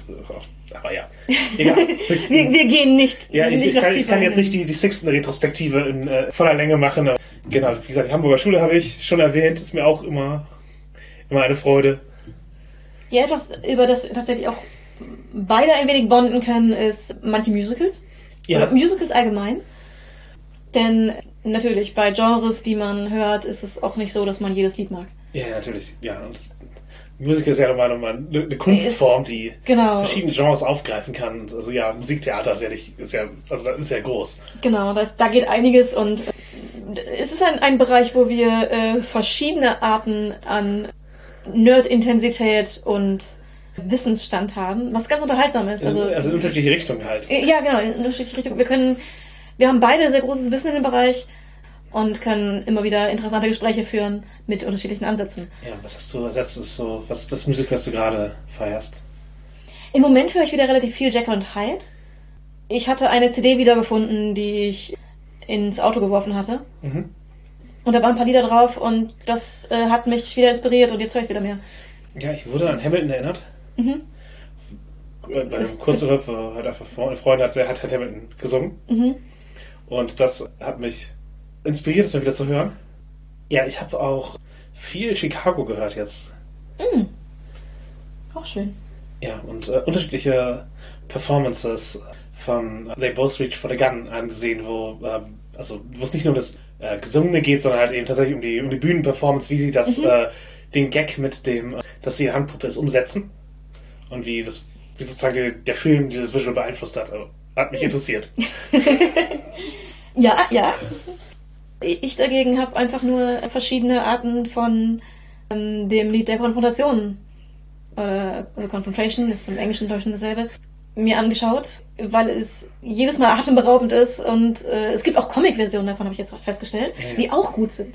C: Aber ja, egal. <laughs>
B: wir, wir gehen nicht.
C: Ja, ich,
B: nicht
C: ich, kann, ich kann jetzt nicht die, die Sixten-Retrospektive in äh, voller Länge machen. Aber, genau, wie gesagt, die Hamburger Schule habe ich schon erwähnt, ist mir auch immer, immer eine Freude.
B: Ja, etwas, über das tatsächlich auch beide ein wenig bonden können, ist manche Musicals.
C: Ja.
B: Oder Musicals allgemein. Denn natürlich, bei Genres, die man hört, ist es auch nicht so, dass man jedes Lied mag.
C: Ja, natürlich. Ja, Musical ist ja nochmal, nochmal eine, eine Kunstform, die
B: Genau.
C: verschiedene Genres aufgreifen kann. Also ja, Musiktheater ist ja nicht, ist ja, also ist ja groß.
B: Genau, das, da geht einiges und äh, es ist ein, ein Bereich, wo wir äh, verschiedene Arten an Nerd-Intensität und Wissensstand haben, was ganz unterhaltsam ist.
C: Also,
B: Also,
C: in unterschiedliche Richtungen halt.
B: ja, genau, in unterschiedliche Richtungen. Wir können, wir haben beide sehr großes Wissen in dem Bereich und können immer wieder interessante Gespräche führen mit unterschiedlichen Ansätzen.
C: Ja, was hast du als letztes so, was ist das Musical, das du gerade feierst?
B: Im Moment höre ich wieder relativ viel Jekyll und Hyde. Ich hatte eine CD wiedergefunden, die ich ins Auto geworfen hatte.
C: Mhm.
B: Und da waren ein paar Lieder drauf und das äh, hat mich wieder inspiriert und jetzt höre ich sie wieder mehr.
C: Ja, ich wurde an Hamilton erinnert.
B: Mhm.
C: Bei, bei Kurzurlaub war halt einfach eine Freundin hat, hat, hat Hamilton gesungen.
B: Mhm.
C: Und das hat mich inspiriert, das mal wieder zu hören. Ja, ich habe auch viel Chicago gehört jetzt.
B: Auch schön.
C: Ja, und äh, unterschiedliche Performances von They Both Reach for the Gun angesehen, wo ähm, also wo es nicht nur um das äh, Gesungene geht, sondern halt eben tatsächlich um die um die Bühnenperformance, wie sie das äh, den Gag mit dem, äh, dass sie eine Handpuppe ist, umsetzen und wie das wie sozusagen der, der Film dieses Visual beeinflusst hat. Also, hat mich interessiert. <laughs>
B: Ja, ja. Ich dagegen habe einfach nur verschiedene Arten von ähm, dem Lied der Konfrontation oder also Confrontation ist im Englischen und Deutschen dasselbe mir angeschaut, weil es jedes Mal atemberaubend ist und äh, es gibt auch Comic-Versionen davon, habe ich jetzt festgestellt,
C: Ja.
B: die auch gut sind.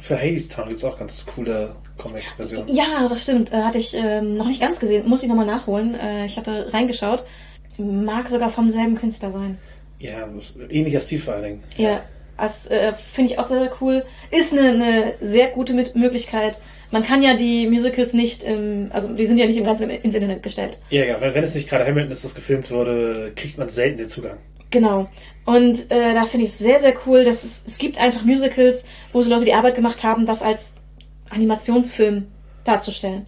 C: Für Hadestown gibt es auch ganz coole Comic-Versionen.
B: Ja, das stimmt. Äh, hatte ich ähm, noch nicht ganz gesehen. Muss ich nochmal nachholen. Äh, ich hatte reingeschaut. Mag sogar vom selben Künstler sein.
C: Ja, ähnlicher Stil vor allen Dingen.
B: Ja, das äh, finde ich auch sehr, sehr cool. Ist eine, eine sehr gute Möglichkeit. Man kann ja die Musicals nicht, im, also die sind ja nicht im ganzen ins Internet gestellt.
C: Ja, ja, wenn wenn es nicht gerade Hamilton ist, das gefilmt wurde, kriegt man selten den Zugang.
B: Genau. Und äh, da finde ich es sehr, sehr cool, dass es, es gibt einfach Musicals, wo so Leute die Arbeit gemacht haben, das als Animationsfilm darzustellen.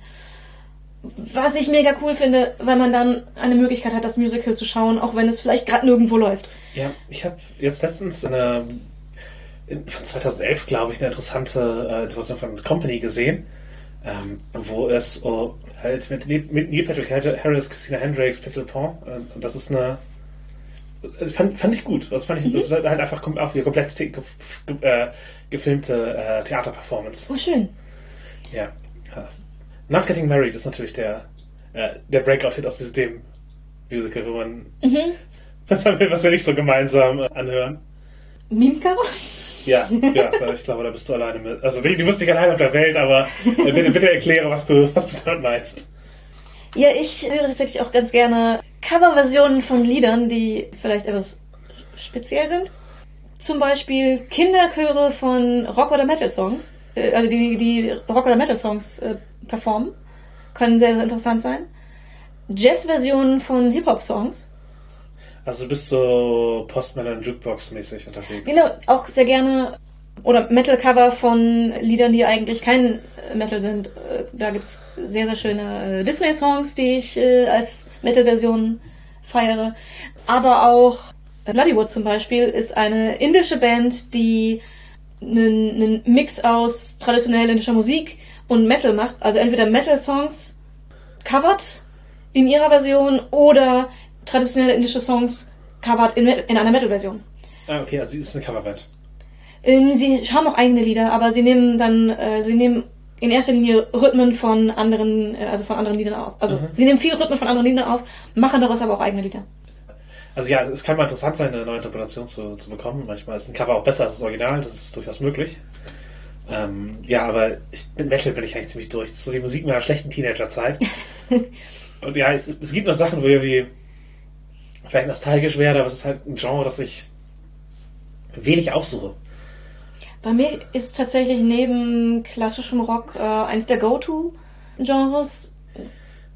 B: Was ich mega cool finde, weil man dann eine Möglichkeit hat, das Musical zu schauen, auch wenn es vielleicht gerade nirgendwo läuft.
C: Ja, ich habe jetzt letztens eine, in, von 2011, glaube ich, eine interessante äh, Information von Company gesehen, ähm, wo es oh, halt mit, Neil- mit Neil Patrick Harris, Christina Hendricks, Pete LePont, äh, und das ist eine, das fand, fand ich gut. Das fand ich, das war halt einfach kom- auch wieder komplett ge, ge, äh, gefilmte äh, Theaterperformance.
B: Oh, schön.
C: Ja. ja. Not Getting Married ist natürlich der, äh, der Breakout-Hit aus diesem Musical, wo man, <laughs> was, haben wir, was wir nicht so gemeinsam äh, anhören.
B: Meme-Cover?
C: Ja, ja, ich glaube, da bist du alleine mit. Also, du bist nicht allein auf der Welt, aber äh, bitte, bitte erkläre, was du, was du damit meinst.
B: Ja, ich höre tatsächlich auch ganz gerne Coverversionen von Liedern, die vielleicht etwas speziell sind. Zum Beispiel Kinderchöre von Rock- oder Metal-Songs, äh, also die, die Rock- oder Metal-Songs äh, performen, können sehr, sehr interessant sein. Jazz-Versionen von Hip-Hop-Songs,
C: Also, du bist so Postman und Jukebox-mäßig unterwegs.
B: genau, auch sehr gerne, oder Metal-Cover von Liedern, die eigentlich kein äh, Metal sind. Äh, Da gibt's sehr, sehr schöne äh, Disney-Songs, die ich als Metal-Version feiere. Aber auch Bloodywood zum Beispiel ist eine indische Band, die einen, einen Mix aus traditionell indischer Musik und Metal macht. Also entweder Metal-Songs covert in ihrer Version oder traditionelle indische Songs covert in, in einer Metal-Version.
C: Ah, okay, also sie ist eine Coverband.
B: Ähm, sie haben auch eigene Lieder, aber sie nehmen dann, äh, sie nehmen in erster Linie Rhythmen von anderen, äh, also von anderen Liedern auf. Also
C: Mhm.
B: sie nehmen viel Rhythmen von anderen Liedern auf, machen daraus aber auch eigene Lieder.
C: Also ja, es kann mal interessant sein, eine neue Interpretation zu, zu bekommen. Manchmal ist ein Cover auch besser als das Original, das ist durchaus möglich. Ähm, ja, aber ich, mit Metal bin ich eigentlich ziemlich durch. Das ist so die Musik meiner schlechten Teenagerzeit. <laughs> Und ja, es, es gibt noch Sachen, wo irgendwie vielleicht nostalgisch werde, aber es ist halt ein Genre, das ich wenig aufsuche.
B: Bei mir ist tatsächlich neben klassischem Rock äh, eins der Go-To-Genres,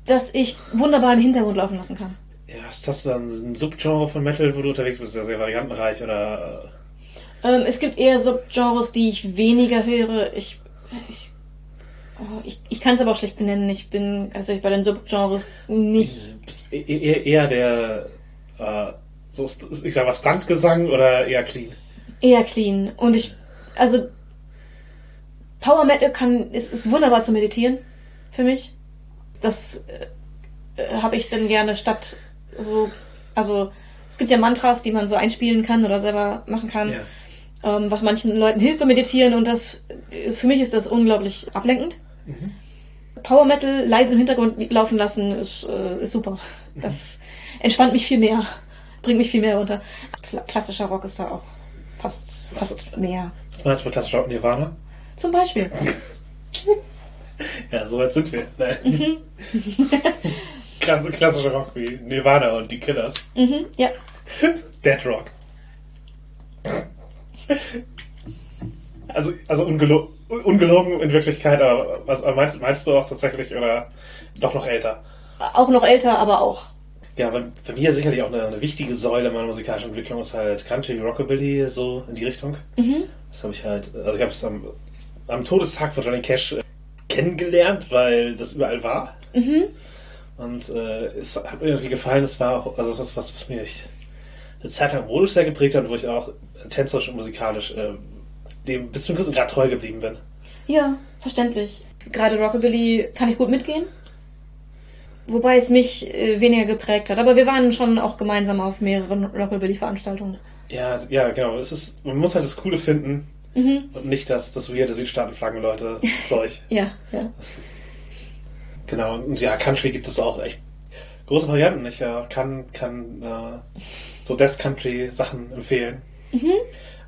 B: das ich wunderbar im Hintergrund laufen lassen kann.
C: Ja, ist das dann ein Subgenre von Metal, wo du unterwegs bist, sehr, sehr variantenreich oder
B: Ähm, es gibt eher Subgenres, die ich weniger höre. Ich, ich, oh, ich, ich kann es aber auch schlecht benennen. Ich bin ganz ehrlich bei den Subgenres nicht.
C: äh, bist e- e- eher der, äh, so, ich sag mal, Stuntgesang oder eher clean?
B: eher clean. Und ich, also Power Metal kann, ist, ist wunderbar zu meditieren für mich. Das äh, äh, habe ich dann gerne statt so, also es gibt ja Mantras, die man so einspielen kann oder selber machen kann,
C: Ja.
B: ähm, was manchen Leuten hilft beim Meditieren und das, äh, für mich ist das unglaublich ablenkend. Power Metal leise im Hintergrund laufen lassen ist, äh, ist super. Das <laughs> entspannt mich viel mehr, bringt mich viel mehr runter. Kla klassischer Rock ist da auch fast, fast mehr.
C: Was meinst du mit klassischer Rock Nirvana?
B: Zum Beispiel. <laughs>
C: Ja, so weit sind wir. Nein.
B: Mhm. <laughs>
C: Klasse, klassischer Rock wie Nirvana und die Killers.
B: Mhm, ja. <laughs>
C: Dead Rock. Also, also ungelo ungelogen in Wirklichkeit, aber was meinst, meinst du auch tatsächlich oder doch noch älter?
B: Auch noch älter, aber auch.
C: Ja, bei, bei mir sicherlich auch eine, eine wichtige Säule meiner musikalischen Entwicklung ist halt Country, Rockabilly, so in die Richtung.
B: Mhm.
C: Das habe ich halt, also ich habe es am, am Todestag von Johnny Cash äh, kennengelernt, weil das überall war.
B: Mhm.
C: Und äh, es hat mir irgendwie gefallen, es war auch, also das, was, was mich eine Zeit lang modisch sehr geprägt hat, wo ich auch tänzerisch und musikalisch äh, dem bis zum gewissen Grad treu geblieben bin.
B: Ja, verständlich. Gerade Rockabilly kann ich gut mitgehen. Wobei es mich äh, weniger geprägt hat. Aber wir waren schon auch gemeinsam auf mehreren Rockabilly-Veranstaltungen.
C: Ja, ja, genau. Es ist, man muss halt das Coole finden
B: Mhm.
C: und nicht das, das weirde Südstaaten-Flaggen-Leute-Zeug. <laughs>
B: Ja, ja.
C: Genau, und ja, Country gibt es auch echt große Varianten. Ich äh, kann, kann äh, so Death Country Sachen empfehlen.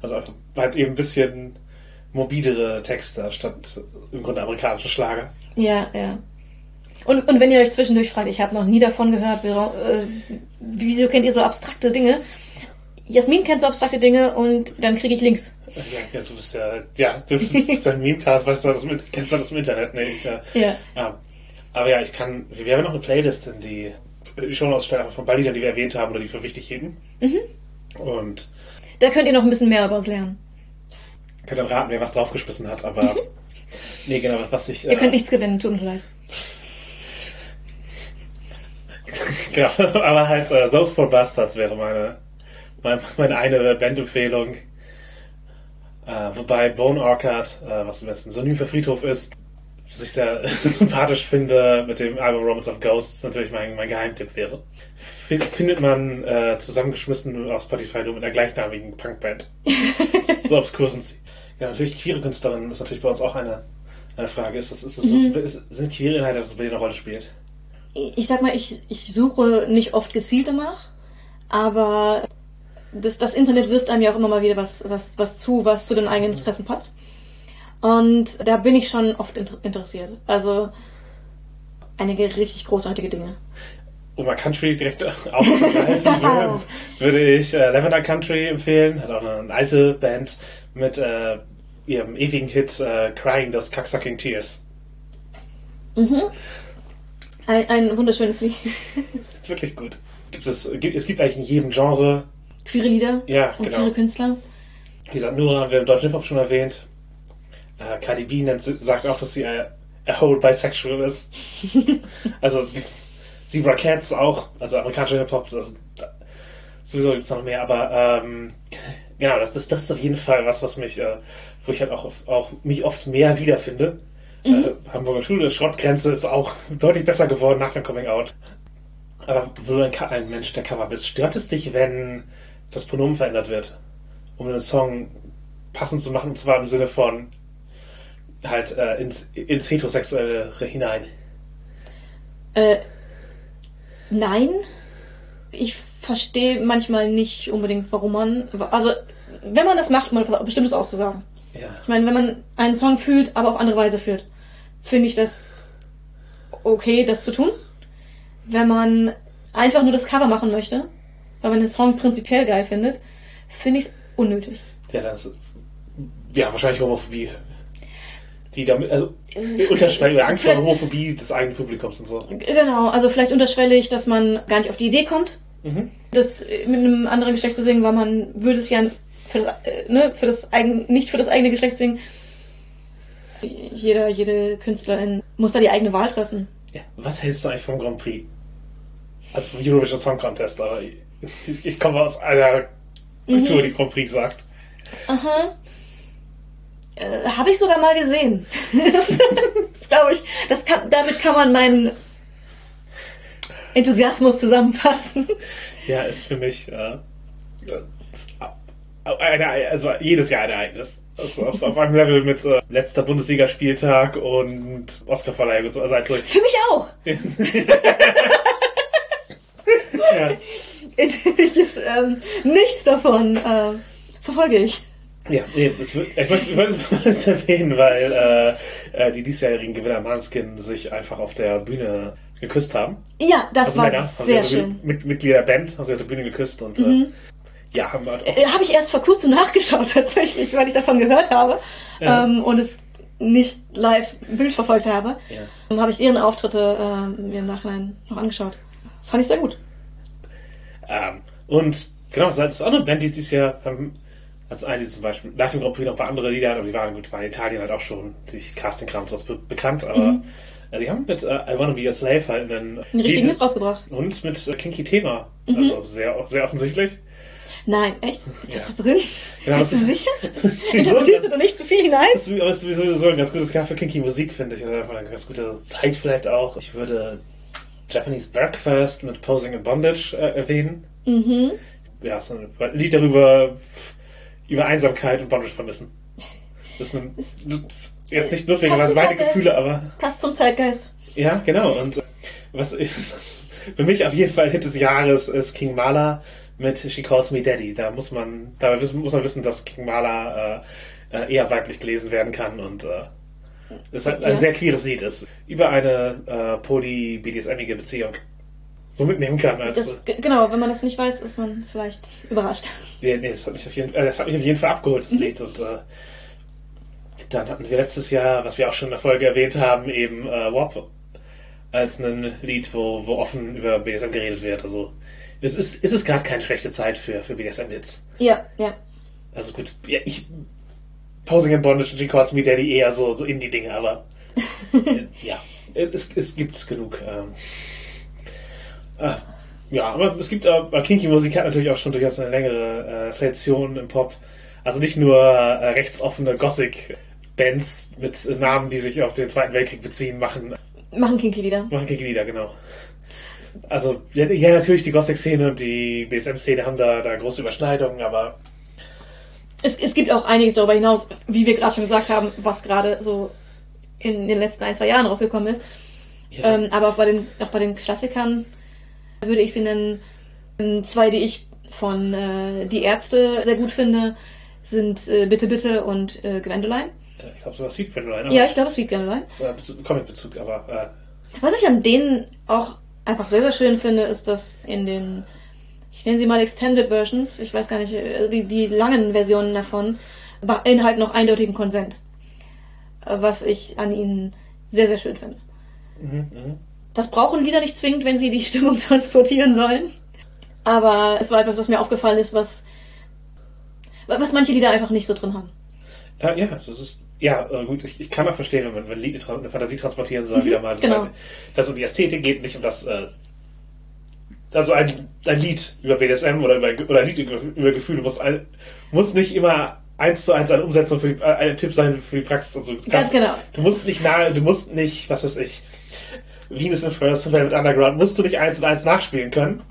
C: Also einfach halt eben ein bisschen morbidere Texte statt im Grunde amerikanische Schlager.
B: Ja, ja. Und, und wenn ihr euch zwischendurch fragt, ich habe noch nie davon gehört, äh, wieso kennt ihr so abstrakte Dinge? Jasmin kennt so abstrakte Dinge und dann kriege ich Links.
C: Ja, ja, du bist ja, ja, du bist ein Memecast, weißt du das mit, kennst du das im Internet? Nee, ich, ja.
B: Ja.
C: ja. Aber ja, ich kann, wir haben noch eine Playlist, in die, die schon ausstellen von Ballliedern, die wir erwähnt haben oder die für wichtig hielten. Und
B: Da könnt ihr noch ein bisschen mehr über uns lernen.
C: könnt dann raten, wer was draufgeschmissen hat, aber nee, genau, was ich.
B: Ihr könnt nichts gewinnen, tut uns leid. <laughs>
C: Genau, aber halt äh, Those Four Bastards wäre meine, meine, meine eine Bandempfehlung. Äh, wobei Bone Orchard, äh, was im besten Synonym für Friedhof ist, was ich sehr <laughs> sympathisch finde mit dem Album Romance of Ghosts, natürlich mein, mein Geheimtipp wäre. F findet man äh, zusammengeschmissen auf Spotify nur mit einer gleichnamigen Punkband. <laughs> so obskur sind sie. Ja, natürlich queere Künstlerinnen ist natürlich bei uns auch eine, eine Frage. Ist das, ist das, ist, sind queere Inhalte, das bei dir eine Rolle spielt?
B: Ich sag mal, ich, ich suche nicht oft gezielt danach, aber das, das Internet wirft einem ja auch immer mal wieder was, was, was zu, was zu den eigenen Interessen passt. Und da bin ich schon oft inter interessiert. Also einige richtig großartige Dinge.
C: um mal Country direkt aufzugreifen, <laughs> würde, würde ich äh, Lavender Country empfehlen. Hat auch eine, eine alte Band mit äh, ihrem ewigen Hit äh, Crying Those Cocksucking Tears.
B: Mhm. Ein, ein wunderschönes Lied.
C: Das ist wirklich gut. Gibt es, gibt, es gibt eigentlich in jedem Genre,
B: Queere Lieder
C: Ja,
B: und
C: genau.
B: queere Künstler.
C: wie gesagt, Nura haben wir im deutschen Hip-Hop schon erwähnt. Äh, Cardi B nennt, sagt auch, dass sie äh, a whole bisexual ist. <laughs> also Zebra Cats auch, also amerikanischer Hip-Hop, also, sowieso gibt es noch mehr, aber ähm, genau, das, das, das ist auf jeden Fall was, was mich, äh, wo ich halt auch, auch mich oft mehr wiederfinde. Äh, Hamburger Schule, Schrottgrenze ist auch deutlich besser geworden nach dem Coming Out. Aber wo du ein, ein Mensch der Cover bist, stört es dich, wenn das Pronomen verändert wird, um den Song passend zu machen, und zwar im Sinne von halt äh, ins, ins Heterosexuelle hinein?
B: Äh, nein. Ich verstehe manchmal nicht unbedingt, warum man. Also, wenn man das macht, um etwas Bestimmtes auszusagen.
C: Ja.
B: Ich meine, wenn man einen Song fühlt, aber auf andere Weise fühlt, finde ich das okay, das zu tun. Wenn man einfach nur das Cover machen möchte, weil man den Song prinzipiell geil findet, finde ich es unnötig.
C: Ja, das ja wahrscheinlich Homophobie. Die damit, also unterschwellige Angst vor Homophobie des eigenen Publikums und so.
B: Genau, also vielleicht unterschwellig, dass man gar nicht auf die Idee kommt,
C: Mhm.
B: das mit einem anderen Geschlecht zu singen, weil man würde es ja für das, äh, ne, für das eigen, nicht für das eigene Geschlecht singen. Jeder, jede Künstlerin muss da die eigene Wahl treffen.
C: Ja, was hältst du eigentlich vom Grand Prix? Also vom Eurovision Song Contest, aber ich, ich komme aus einer Kultur, die Grand Prix sagt.
B: Aha. Äh, Habe ich sogar mal gesehen. <laughs> das das glaube ich, das kann, damit kann man meinen Enthusiasmus zusammenfassen.
C: Ja, ist für mich äh, also jedes Jahr ein Ereignis. Also auf, auf einem Level mit äh, letzter Bundesligaspieltag und Oscarverleihung und so. Also als
B: Für mich auch. <laughs>
C: ja.
B: Ich ist, ähm, nichts davon äh, verfolge ich.
C: Ja, nee, das ich möchte, ich es <laughs> erwähnen, weil äh, äh, die diesjährigen Gewinner Manskin sich einfach auf der Bühne geküsst haben.
B: Ja, das
C: Also
B: war
C: Männer, also
B: sehr
C: die
B: schön. Mhm.
C: Mit, Mitglieder der Band haben sich auf der Bühne geküsst und äh, ja, haben auch,
B: Äh, Habe ich erst vor kurzem <laughs> nachgeschaut tatsächlich, weil ich davon gehört habe
C: Ja.
B: ähm, und es nicht live Bild verfolgt habe.
C: Ja.
B: Dann habe ich deren Auftritte äh, mir im Nachhinein noch angeschaut. Fand ich sehr gut.
C: ähm, und genau, das ist auch eine Band, die dieses Jahr ähm, als eine, die zum Beispiel nach dem Grand Prix noch ein paar andere Lieder, aber die waren gut, waren in Italien halt auch schon durch Casting-Kram und sowas be bekannt, aber äh, die haben mit äh, I Wanna Be Your Slave halt einen,
B: Einen richtigen Hit rausgebracht.
C: und mit äh, Kinky Thema,
B: Mhm.
C: also sehr, sehr offensichtlich.
B: Nein, echt? Ist das
C: Ja.
B: da drin?
C: Genau,
B: Bist du sicher? <laughs> Interpretierst du da nicht zu viel hinein?
C: Das ist aber es ist sowieso so ein ganz gutes Jahr für Kinky Musik, finde ich. Also einfach eine ganz gute Zeit vielleicht auch. Ich würde Japanese Breakfast mit Posing in Bondage äh, erwähnen.
B: Mhm.
C: Ja, so ein Lied darüber, über Einsamkeit und Bondage vermissen. Das ist ein, jetzt nicht notwendigerweise meine
B: Zeitgeist.
C: Gefühle, aber
B: Passt zum Zeitgeist.
C: ja, genau. Und äh, was ich, <laughs> für mich auf jeden Fall Hit des Jahres ist King Mala mit She Calls Me Daddy. Da muss man, da wissen, muss man wissen, dass King Mala äh, äh, eher weiblich gelesen werden kann und äh, es halt ein
B: Ja.
C: sehr queeres Lied ist. Über eine äh, poly-BDSMige Beziehung so mitnehmen kann.
B: Das, genau, wenn man das nicht weiß, ist man vielleicht überrascht.
C: Nee, nee, das hat mich auf jeden, äh, das hat mich auf jeden Fall abgeholt, das Lied. Und äh, dann hatten wir letztes Jahr, was wir auch schon in der Folge erwähnt haben, eben äh, WAP als ein Lied, wo, wo offen über BDSM geredet wird. Also es ist, es ist gerade keine schlechte Zeit für, für BDSM-Hits.
B: Ja, ja.
C: Also gut, ja, ich Posing in Bondage und Calls Me Daddy eher so, so Indie-Dinge, aber äh, <laughs> ja, es, es gibt genug. Ähm, ah, ja, aber es gibt äh, Kinky-Musik hat natürlich auch schon durchaus eine längere äh, Tradition im Pop. Also nicht nur äh, rechtsoffene Gothic-Bands mit Namen, die sich auf den Zweiten Weltkrieg beziehen, machen,
B: Machen Kinky-Lieder.
C: machen Kinky-Lieder, genau. Also, ja, ja, natürlich die Gothic-Szene und die BSM-Szene haben da, da große Überschneidungen, aber
B: Es, es gibt auch einiges darüber hinaus, wie wir gerade schon gesagt haben, was gerade so in den letzten ein, zwei Jahren rausgekommen ist.
C: ja,
B: Ähm, aber auch bei den, auch bei den Klassikern würde ich sie nennen. Zwei, die ich von äh, Die Ärzte sehr gut finde, sind äh, Bitte Bitte und äh, Gwendoline.
C: ich glaube sogar Sweet Gwendoline,
B: Ja, ich glaube, Sweet Gwendoline.
C: Äh, Bezug- Comic-Bezug, aber
B: Was ich an denen auch einfach sehr, sehr schön finde, ist, dass in den, ich nenne sie mal Extended Versions, ich weiß gar nicht, äh, die, die langen Versionen davon, beinhalten noch eindeutigen Konsent. Äh, Was ich an ihnen sehr, sehr schön finde.
C: mhm, mhm.
B: Das brauchen Lieder nicht zwingend, wenn sie die <laughs> Stimmung transportieren sollen. Aber es war etwas, was mir aufgefallen ist, was, was manche Lieder einfach nicht so drin haben.
C: Äh, ja, das ist, ja, äh, gut, ich, ich kann auch verstehen, wenn man wenn Lied eine, Fantasie transportieren soll, wieder mal. Das
B: genau.
C: halt, dass um die Ästhetik geht, nicht um das, äh, also ein, ein Lied über BDSM oder über, oder ein Lied über, über Gefühle muss, ein, muss nicht immer eins zu eins eine Umsetzung für die, äh, ein Tipp sein für die Praxis. Also, du
B: Ganz genau.
C: Du musst nicht nahe, du musst nicht, was weiß ich, Venus in First von Velvet Underground musst du nicht eins und eins nachspielen können,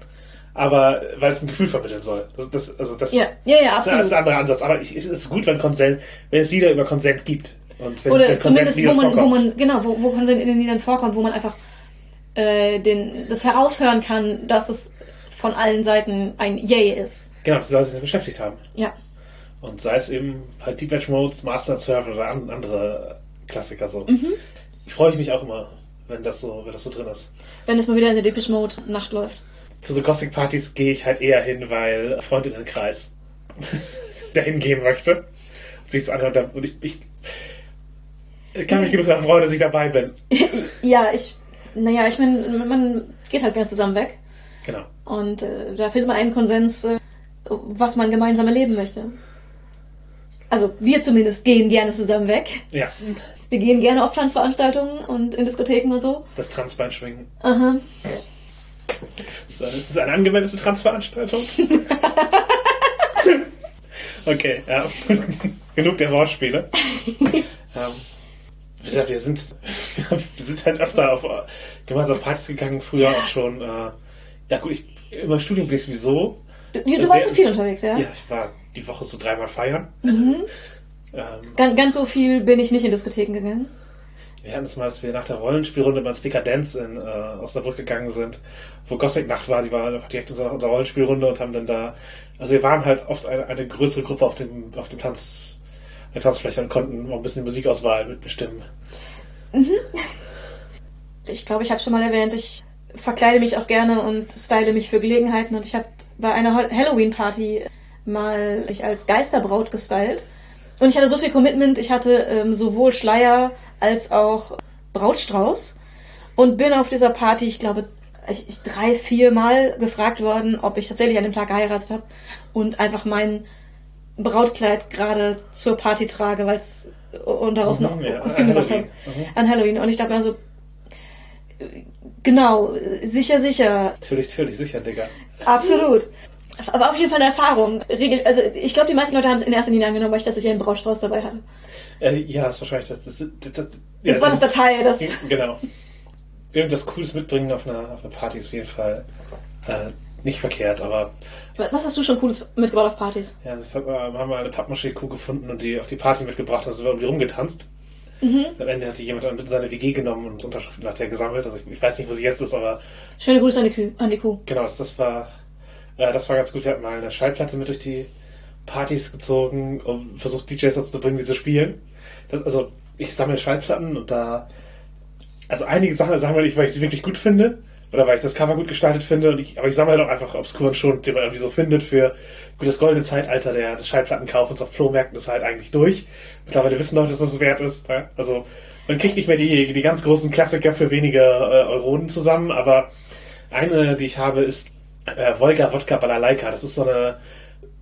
C: aber weil es ein Gefühl vermitteln soll. Das, das, also das,
B: Ja, ja, ja,
C: das ist
B: absolut.
C: ein anderer Ansatz. Aber ich, es ist gut, wenn Consent, wenn es Lieder über Consent gibt. Und wenn,
B: Oder
C: wenn
B: zumindest, wo man, wo man, genau, wo, wo Konsent in den Liedern vorkommt, wo man einfach äh, den, das heraushören kann, dass es von allen Seiten ein Yay ist.
C: Genau, dass die Leute sich beschäftigt haben.
B: Ja.
C: Und sei es eben halt Deep Edge Modes, Master Surf oder an, andere Klassiker so.
B: Mhm.
C: Freue ich mich auch immer, wenn das so, wenn das so drin ist.
B: Wenn es mal wieder in der Depeche Mode Nacht läuft.
C: Zu so Gothic Partys gehe ich halt eher hin, weil Freundinnenkreis <laughs> dahin gehen möchte. Und sich das anhört. Und ich, ich, ich kann mich genug daran freuen, dass ich dabei bin. <laughs>
B: Ja, ich, naja, ich meine, man geht halt gerne zusammen weg.
C: Genau.
B: Und äh, da findet man einen Konsens, äh, was man gemeinsam erleben möchte. Also wir zumindest gehen gerne zusammen weg.
C: Ja,
B: Wir gehen gerne auf Tanzveranstaltungen und in Diskotheken und so.
C: das Transbein schwingen.
B: Aha.
C: Das ist das eine angemeldete Transveranstaltung? <laughs> okay, ja. <laughs> Genug der Wortspiele. <laughs> ähm, wie gesagt, wir sind, wir sind halt öfter auf gemeinsam auf Partys gegangen, früher auch schon. Äh, ja gut, ich, im Studium bin ich sowieso.
B: Du, du
C: Sehr-
B: warst so viel unterwegs, ja?
C: Ja, ich war die Woche so dreimal feiern. Ähm,
B: Ganz, ganz so viel bin ich nicht in Diskotheken gegangen.
C: Wir hatten es mal, dass wir nach der Rollenspielrunde mal ins Dekadenz in äh, Osnabrück gegangen sind, wo Gothic Nacht war, die war direkt in unserer, Rollenspielrunde und haben dann da, also wir waren halt oft eine, eine größere Gruppe auf dem, auf dem Tanz, der Tanzfläche und konnten auch ein bisschen die Musikauswahl mitbestimmen.
B: Ich glaube, ich habe schon mal erwähnt, ich verkleide mich auch gerne und style mich für Gelegenheiten. Und ich habe bei einer Halloween-Party mal mich als Geisterbraut gestylt. Und ich hatte so viel Commitment, ich hatte ähm, sowohl Schleier als auch Brautstrauß. Und bin auf dieser Party, ich glaube, ich, ich drei, vier Mal gefragt worden, ob ich tatsächlich an dem Tag geheiratet habe. Und einfach mein Brautkleid gerade zur Party trage, weil es und daraus noch
C: ja,
B: Kostüm gemacht habe. An Halloween. Und ich dachte mir so, genau, sicher, sicher,
C: Natürlich, natürlich, sicher, Digga.
B: absolut. Aber auf jeden Fall eine Erfahrung. Also ich glaube, die meisten Leute haben es in erster Linie angenommen, weil ich tatsächlich einen Brautstrauß dabei hatte.
C: Äh, ja, das ist wahrscheinlich das. Das, das, das,
B: Das
C: ja,
B: war das Datei, das.
C: Genau. Irgendwas Cooles mitbringen auf einer, auf einer Party ist auf jeden Fall äh, nicht verkehrt, aber
B: Was hast du schon Cooles mitgebracht auf Partys?
C: Ja, wir haben wir eine Pappmaché-Kuh gefunden und die auf die Party mitgebracht, also wir haben die rumgetanzt.
B: Mhm.
C: Am Ende hat die jemand mit in seine WG genommen und Unterschriften hat er gesammelt. Also ich, ich weiß nicht, wo sie jetzt ist, aber
B: Schöne Grüße an die Kuh. An die Kuh.
C: genau, das war äh, das war ganz gut. Wir hatten mal eine Schallplatte mit durch die Partys gezogen und versucht DJs dazu zu bringen, die zu spielen. Das, also ich sammle Schallplatten und da also einige Sachen sammle ich, weil ich sie wirklich gut finde oder weil ich das Cover gut gestaltet finde und ich, aber ich sammle halt auch einfach obskuren Schund, den man irgendwie so findet für gut das goldene Zeitalter der des Schallplattenkaufens auf Flohmärkten ist halt eigentlich durch. Mittlerweile wissen Leute, dass das wert ist. Ja? Also man kriegt nicht mehr die, die ganz großen Klassiker für wenige äh, Euronen zusammen, aber eine, die ich habe, ist äh, Volga Wodka Balalaika. Das ist so eine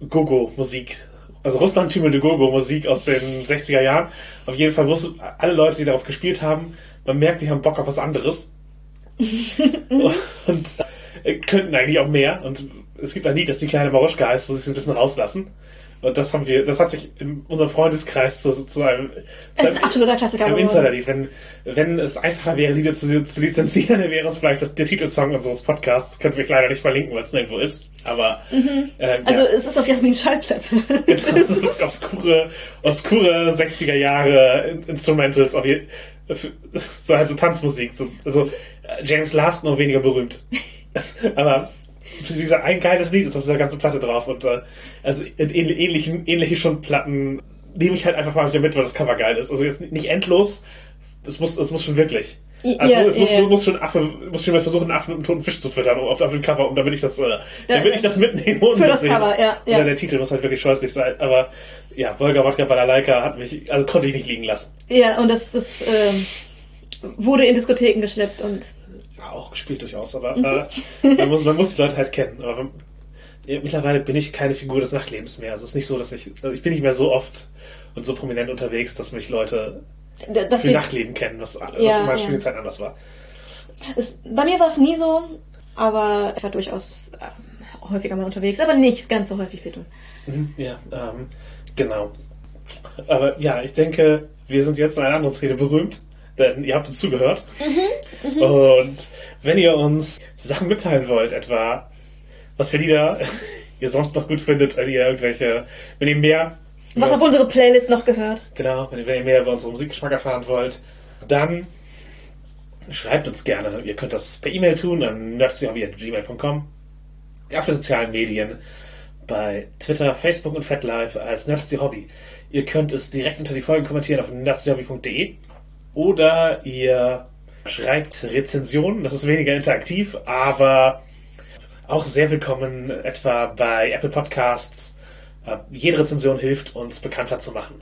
C: Gogo-Musik. Also Russland tümelte Gogo-Musik aus den 60er Jahren. Auf jeden Fall wussten alle Leute, die darauf gespielt haben, man merkt, die haben Bock auf was anderes. und äh, könnten eigentlich auch mehr. Und es gibt ein Lied, das die kleine Maruschka heißt, wo sie es ein bisschen rauslassen. Und das haben wir, das hat sich in unserem Freundeskreis zu, zu einem, zu
B: Es ist
C: einem
B: ein absoluter Klassiker
C: ein
B: geworden.
C: Insider-Lied. Wenn, wenn es einfacher wäre, Lieder zu, zu lizenzieren, <laughs> dann wäre es vielleicht das, der Titelsong unseres Podcasts. Können wir leider nicht verlinken, weil es nirgendwo ist. Aber ähm,
B: Also
C: ja,
B: es ist auf Jasmins Schallplatte. <laughs>
C: das ist <laughs> obskure, obskure 60er Jahre In- Instrumentals, auf je, für- so halt so Tanzmusik. So, also äh, James Last noch weniger berühmt. Aber für dieser ein geiles Lied ist auf dieser ganzen Platte drauf. Und äh, also in ähnli- ähnlichen, ähnliche schon Platten nehme ich halt einfach mal wieder mit, weil das Cover geil ist. Also jetzt nicht endlos, es muss, es muss schon wirklich. Also
B: Ja,
C: es muss,
B: ja.
C: muss schon Affe, muss schon mal versuchen, einen Affen einem toten Fisch zu füttern auf, auf dem Cover, um damit ich das, äh, damit ich das mitnehme und
B: Für das
C: sehe.
B: Cover, ja, ja.
C: Oder der Titel muss halt wirklich scheußlich sein. Aber ja, Volga Wodka Balalaika hat mich, also konnte ich nicht liegen lassen.
B: ja, und das, das ähm, wurde in Diskotheken geschleppt und
C: auch gespielt durchaus, aber äh, man, muss, man muss die Leute halt kennen. Aber mittlerweile bin ich keine Figur des Nachlebens mehr. Also es ist nicht so, dass ich, also ich bin nicht mehr so oft und so prominent unterwegs, dass mich Leute
B: das
C: für Nachleben kennen, was, was
B: Ja,
C: in meiner
B: ja.
C: Studienzeit anders war.
B: es, bei mir war es nie so, aber ich war durchaus äh, häufiger mal unterwegs, aber nicht ganz so häufig wie du.
C: Mhm, Ja, ähm, genau. Aber ja, ich denke, wir sind jetzt in einer anderen Rede berühmt. Denn ihr habt uns zugehört. Und wenn ihr uns Sachen mitteilen wollt, etwa was für Lieder <laughs> ihr sonst noch gut findet, wenn ihr irgendwelche, wenn ihr mehr
B: Was
C: über-
B: auf unsere Playlist noch gehört.
C: Genau, wenn ihr, wenn ihr mehr über unseren Musikgeschmack erfahren wollt, dann schreibt uns gerne. Ihr könnt das per E-Mail tun an nerdsdyhobby.gmail.com. Auf den sozialen Medien bei Twitter, Facebook und FetLife als Nerdsty Hobby. Ihr könnt es direkt unter die Folgen kommentieren auf nerdsdyhobby.de oder ihr schreibt Rezensionen. Das ist weniger interaktiv, aber auch sehr willkommen etwa bei Apple Podcasts. Äh, Jede Rezension hilft uns bekannter zu machen.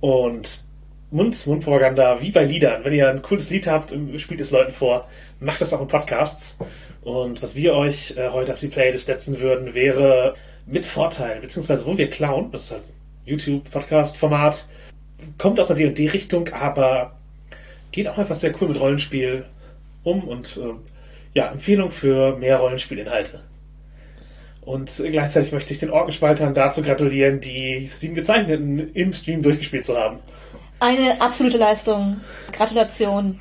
C: Und Mund-Mund-Propaganda, wie bei Liedern. Wenn ihr ein cooles Lied habt, spielt es Leuten vor, macht das auch in Podcasts. Und was wir euch äh, heute auf die Playlist setzen würden, wäre mit Vorteil, beziehungsweise wo wir klauen, das ist ein YouTube-Podcast-Format, kommt aus einer D&D-Richtung, aber geht auch einfach sehr cool mit Rollenspiel um und äh, ja, Empfehlung für mehr Rollenspielinhalte. Und gleichzeitig möchte ich den Orkenspaltern dazu gratulieren, die sieben Gezeichneten im Stream durchgespielt zu haben.
B: Eine absolute Leistung. Gratulation.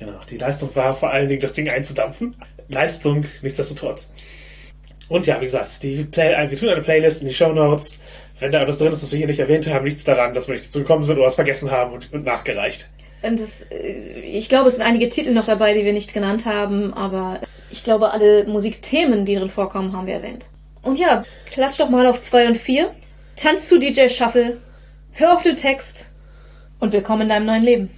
C: Genau, die Leistung war vor allen Dingen, das Ding einzudampfen. Leistung, nichtsdestotrotz. Und ja, wie gesagt, die Play wir tun eine Playlist in die Show Notes. Wenn da etwas drin ist, das wir hier nicht erwähnt haben, nichts daran, dass wir nicht dazu gekommen sind oder was vergessen haben und, und nachgereicht.
B: Und das, äh, ich glaube, es sind einige Titel noch dabei, die wir nicht genannt haben, aber ich glaube, alle Musikthemen, die drin vorkommen, haben wir erwähnt. Und ja, klatsch doch mal auf 2 und 4, tanz zu DJ Shuffle, hör auf den Text und willkommen in deinem neuen Leben.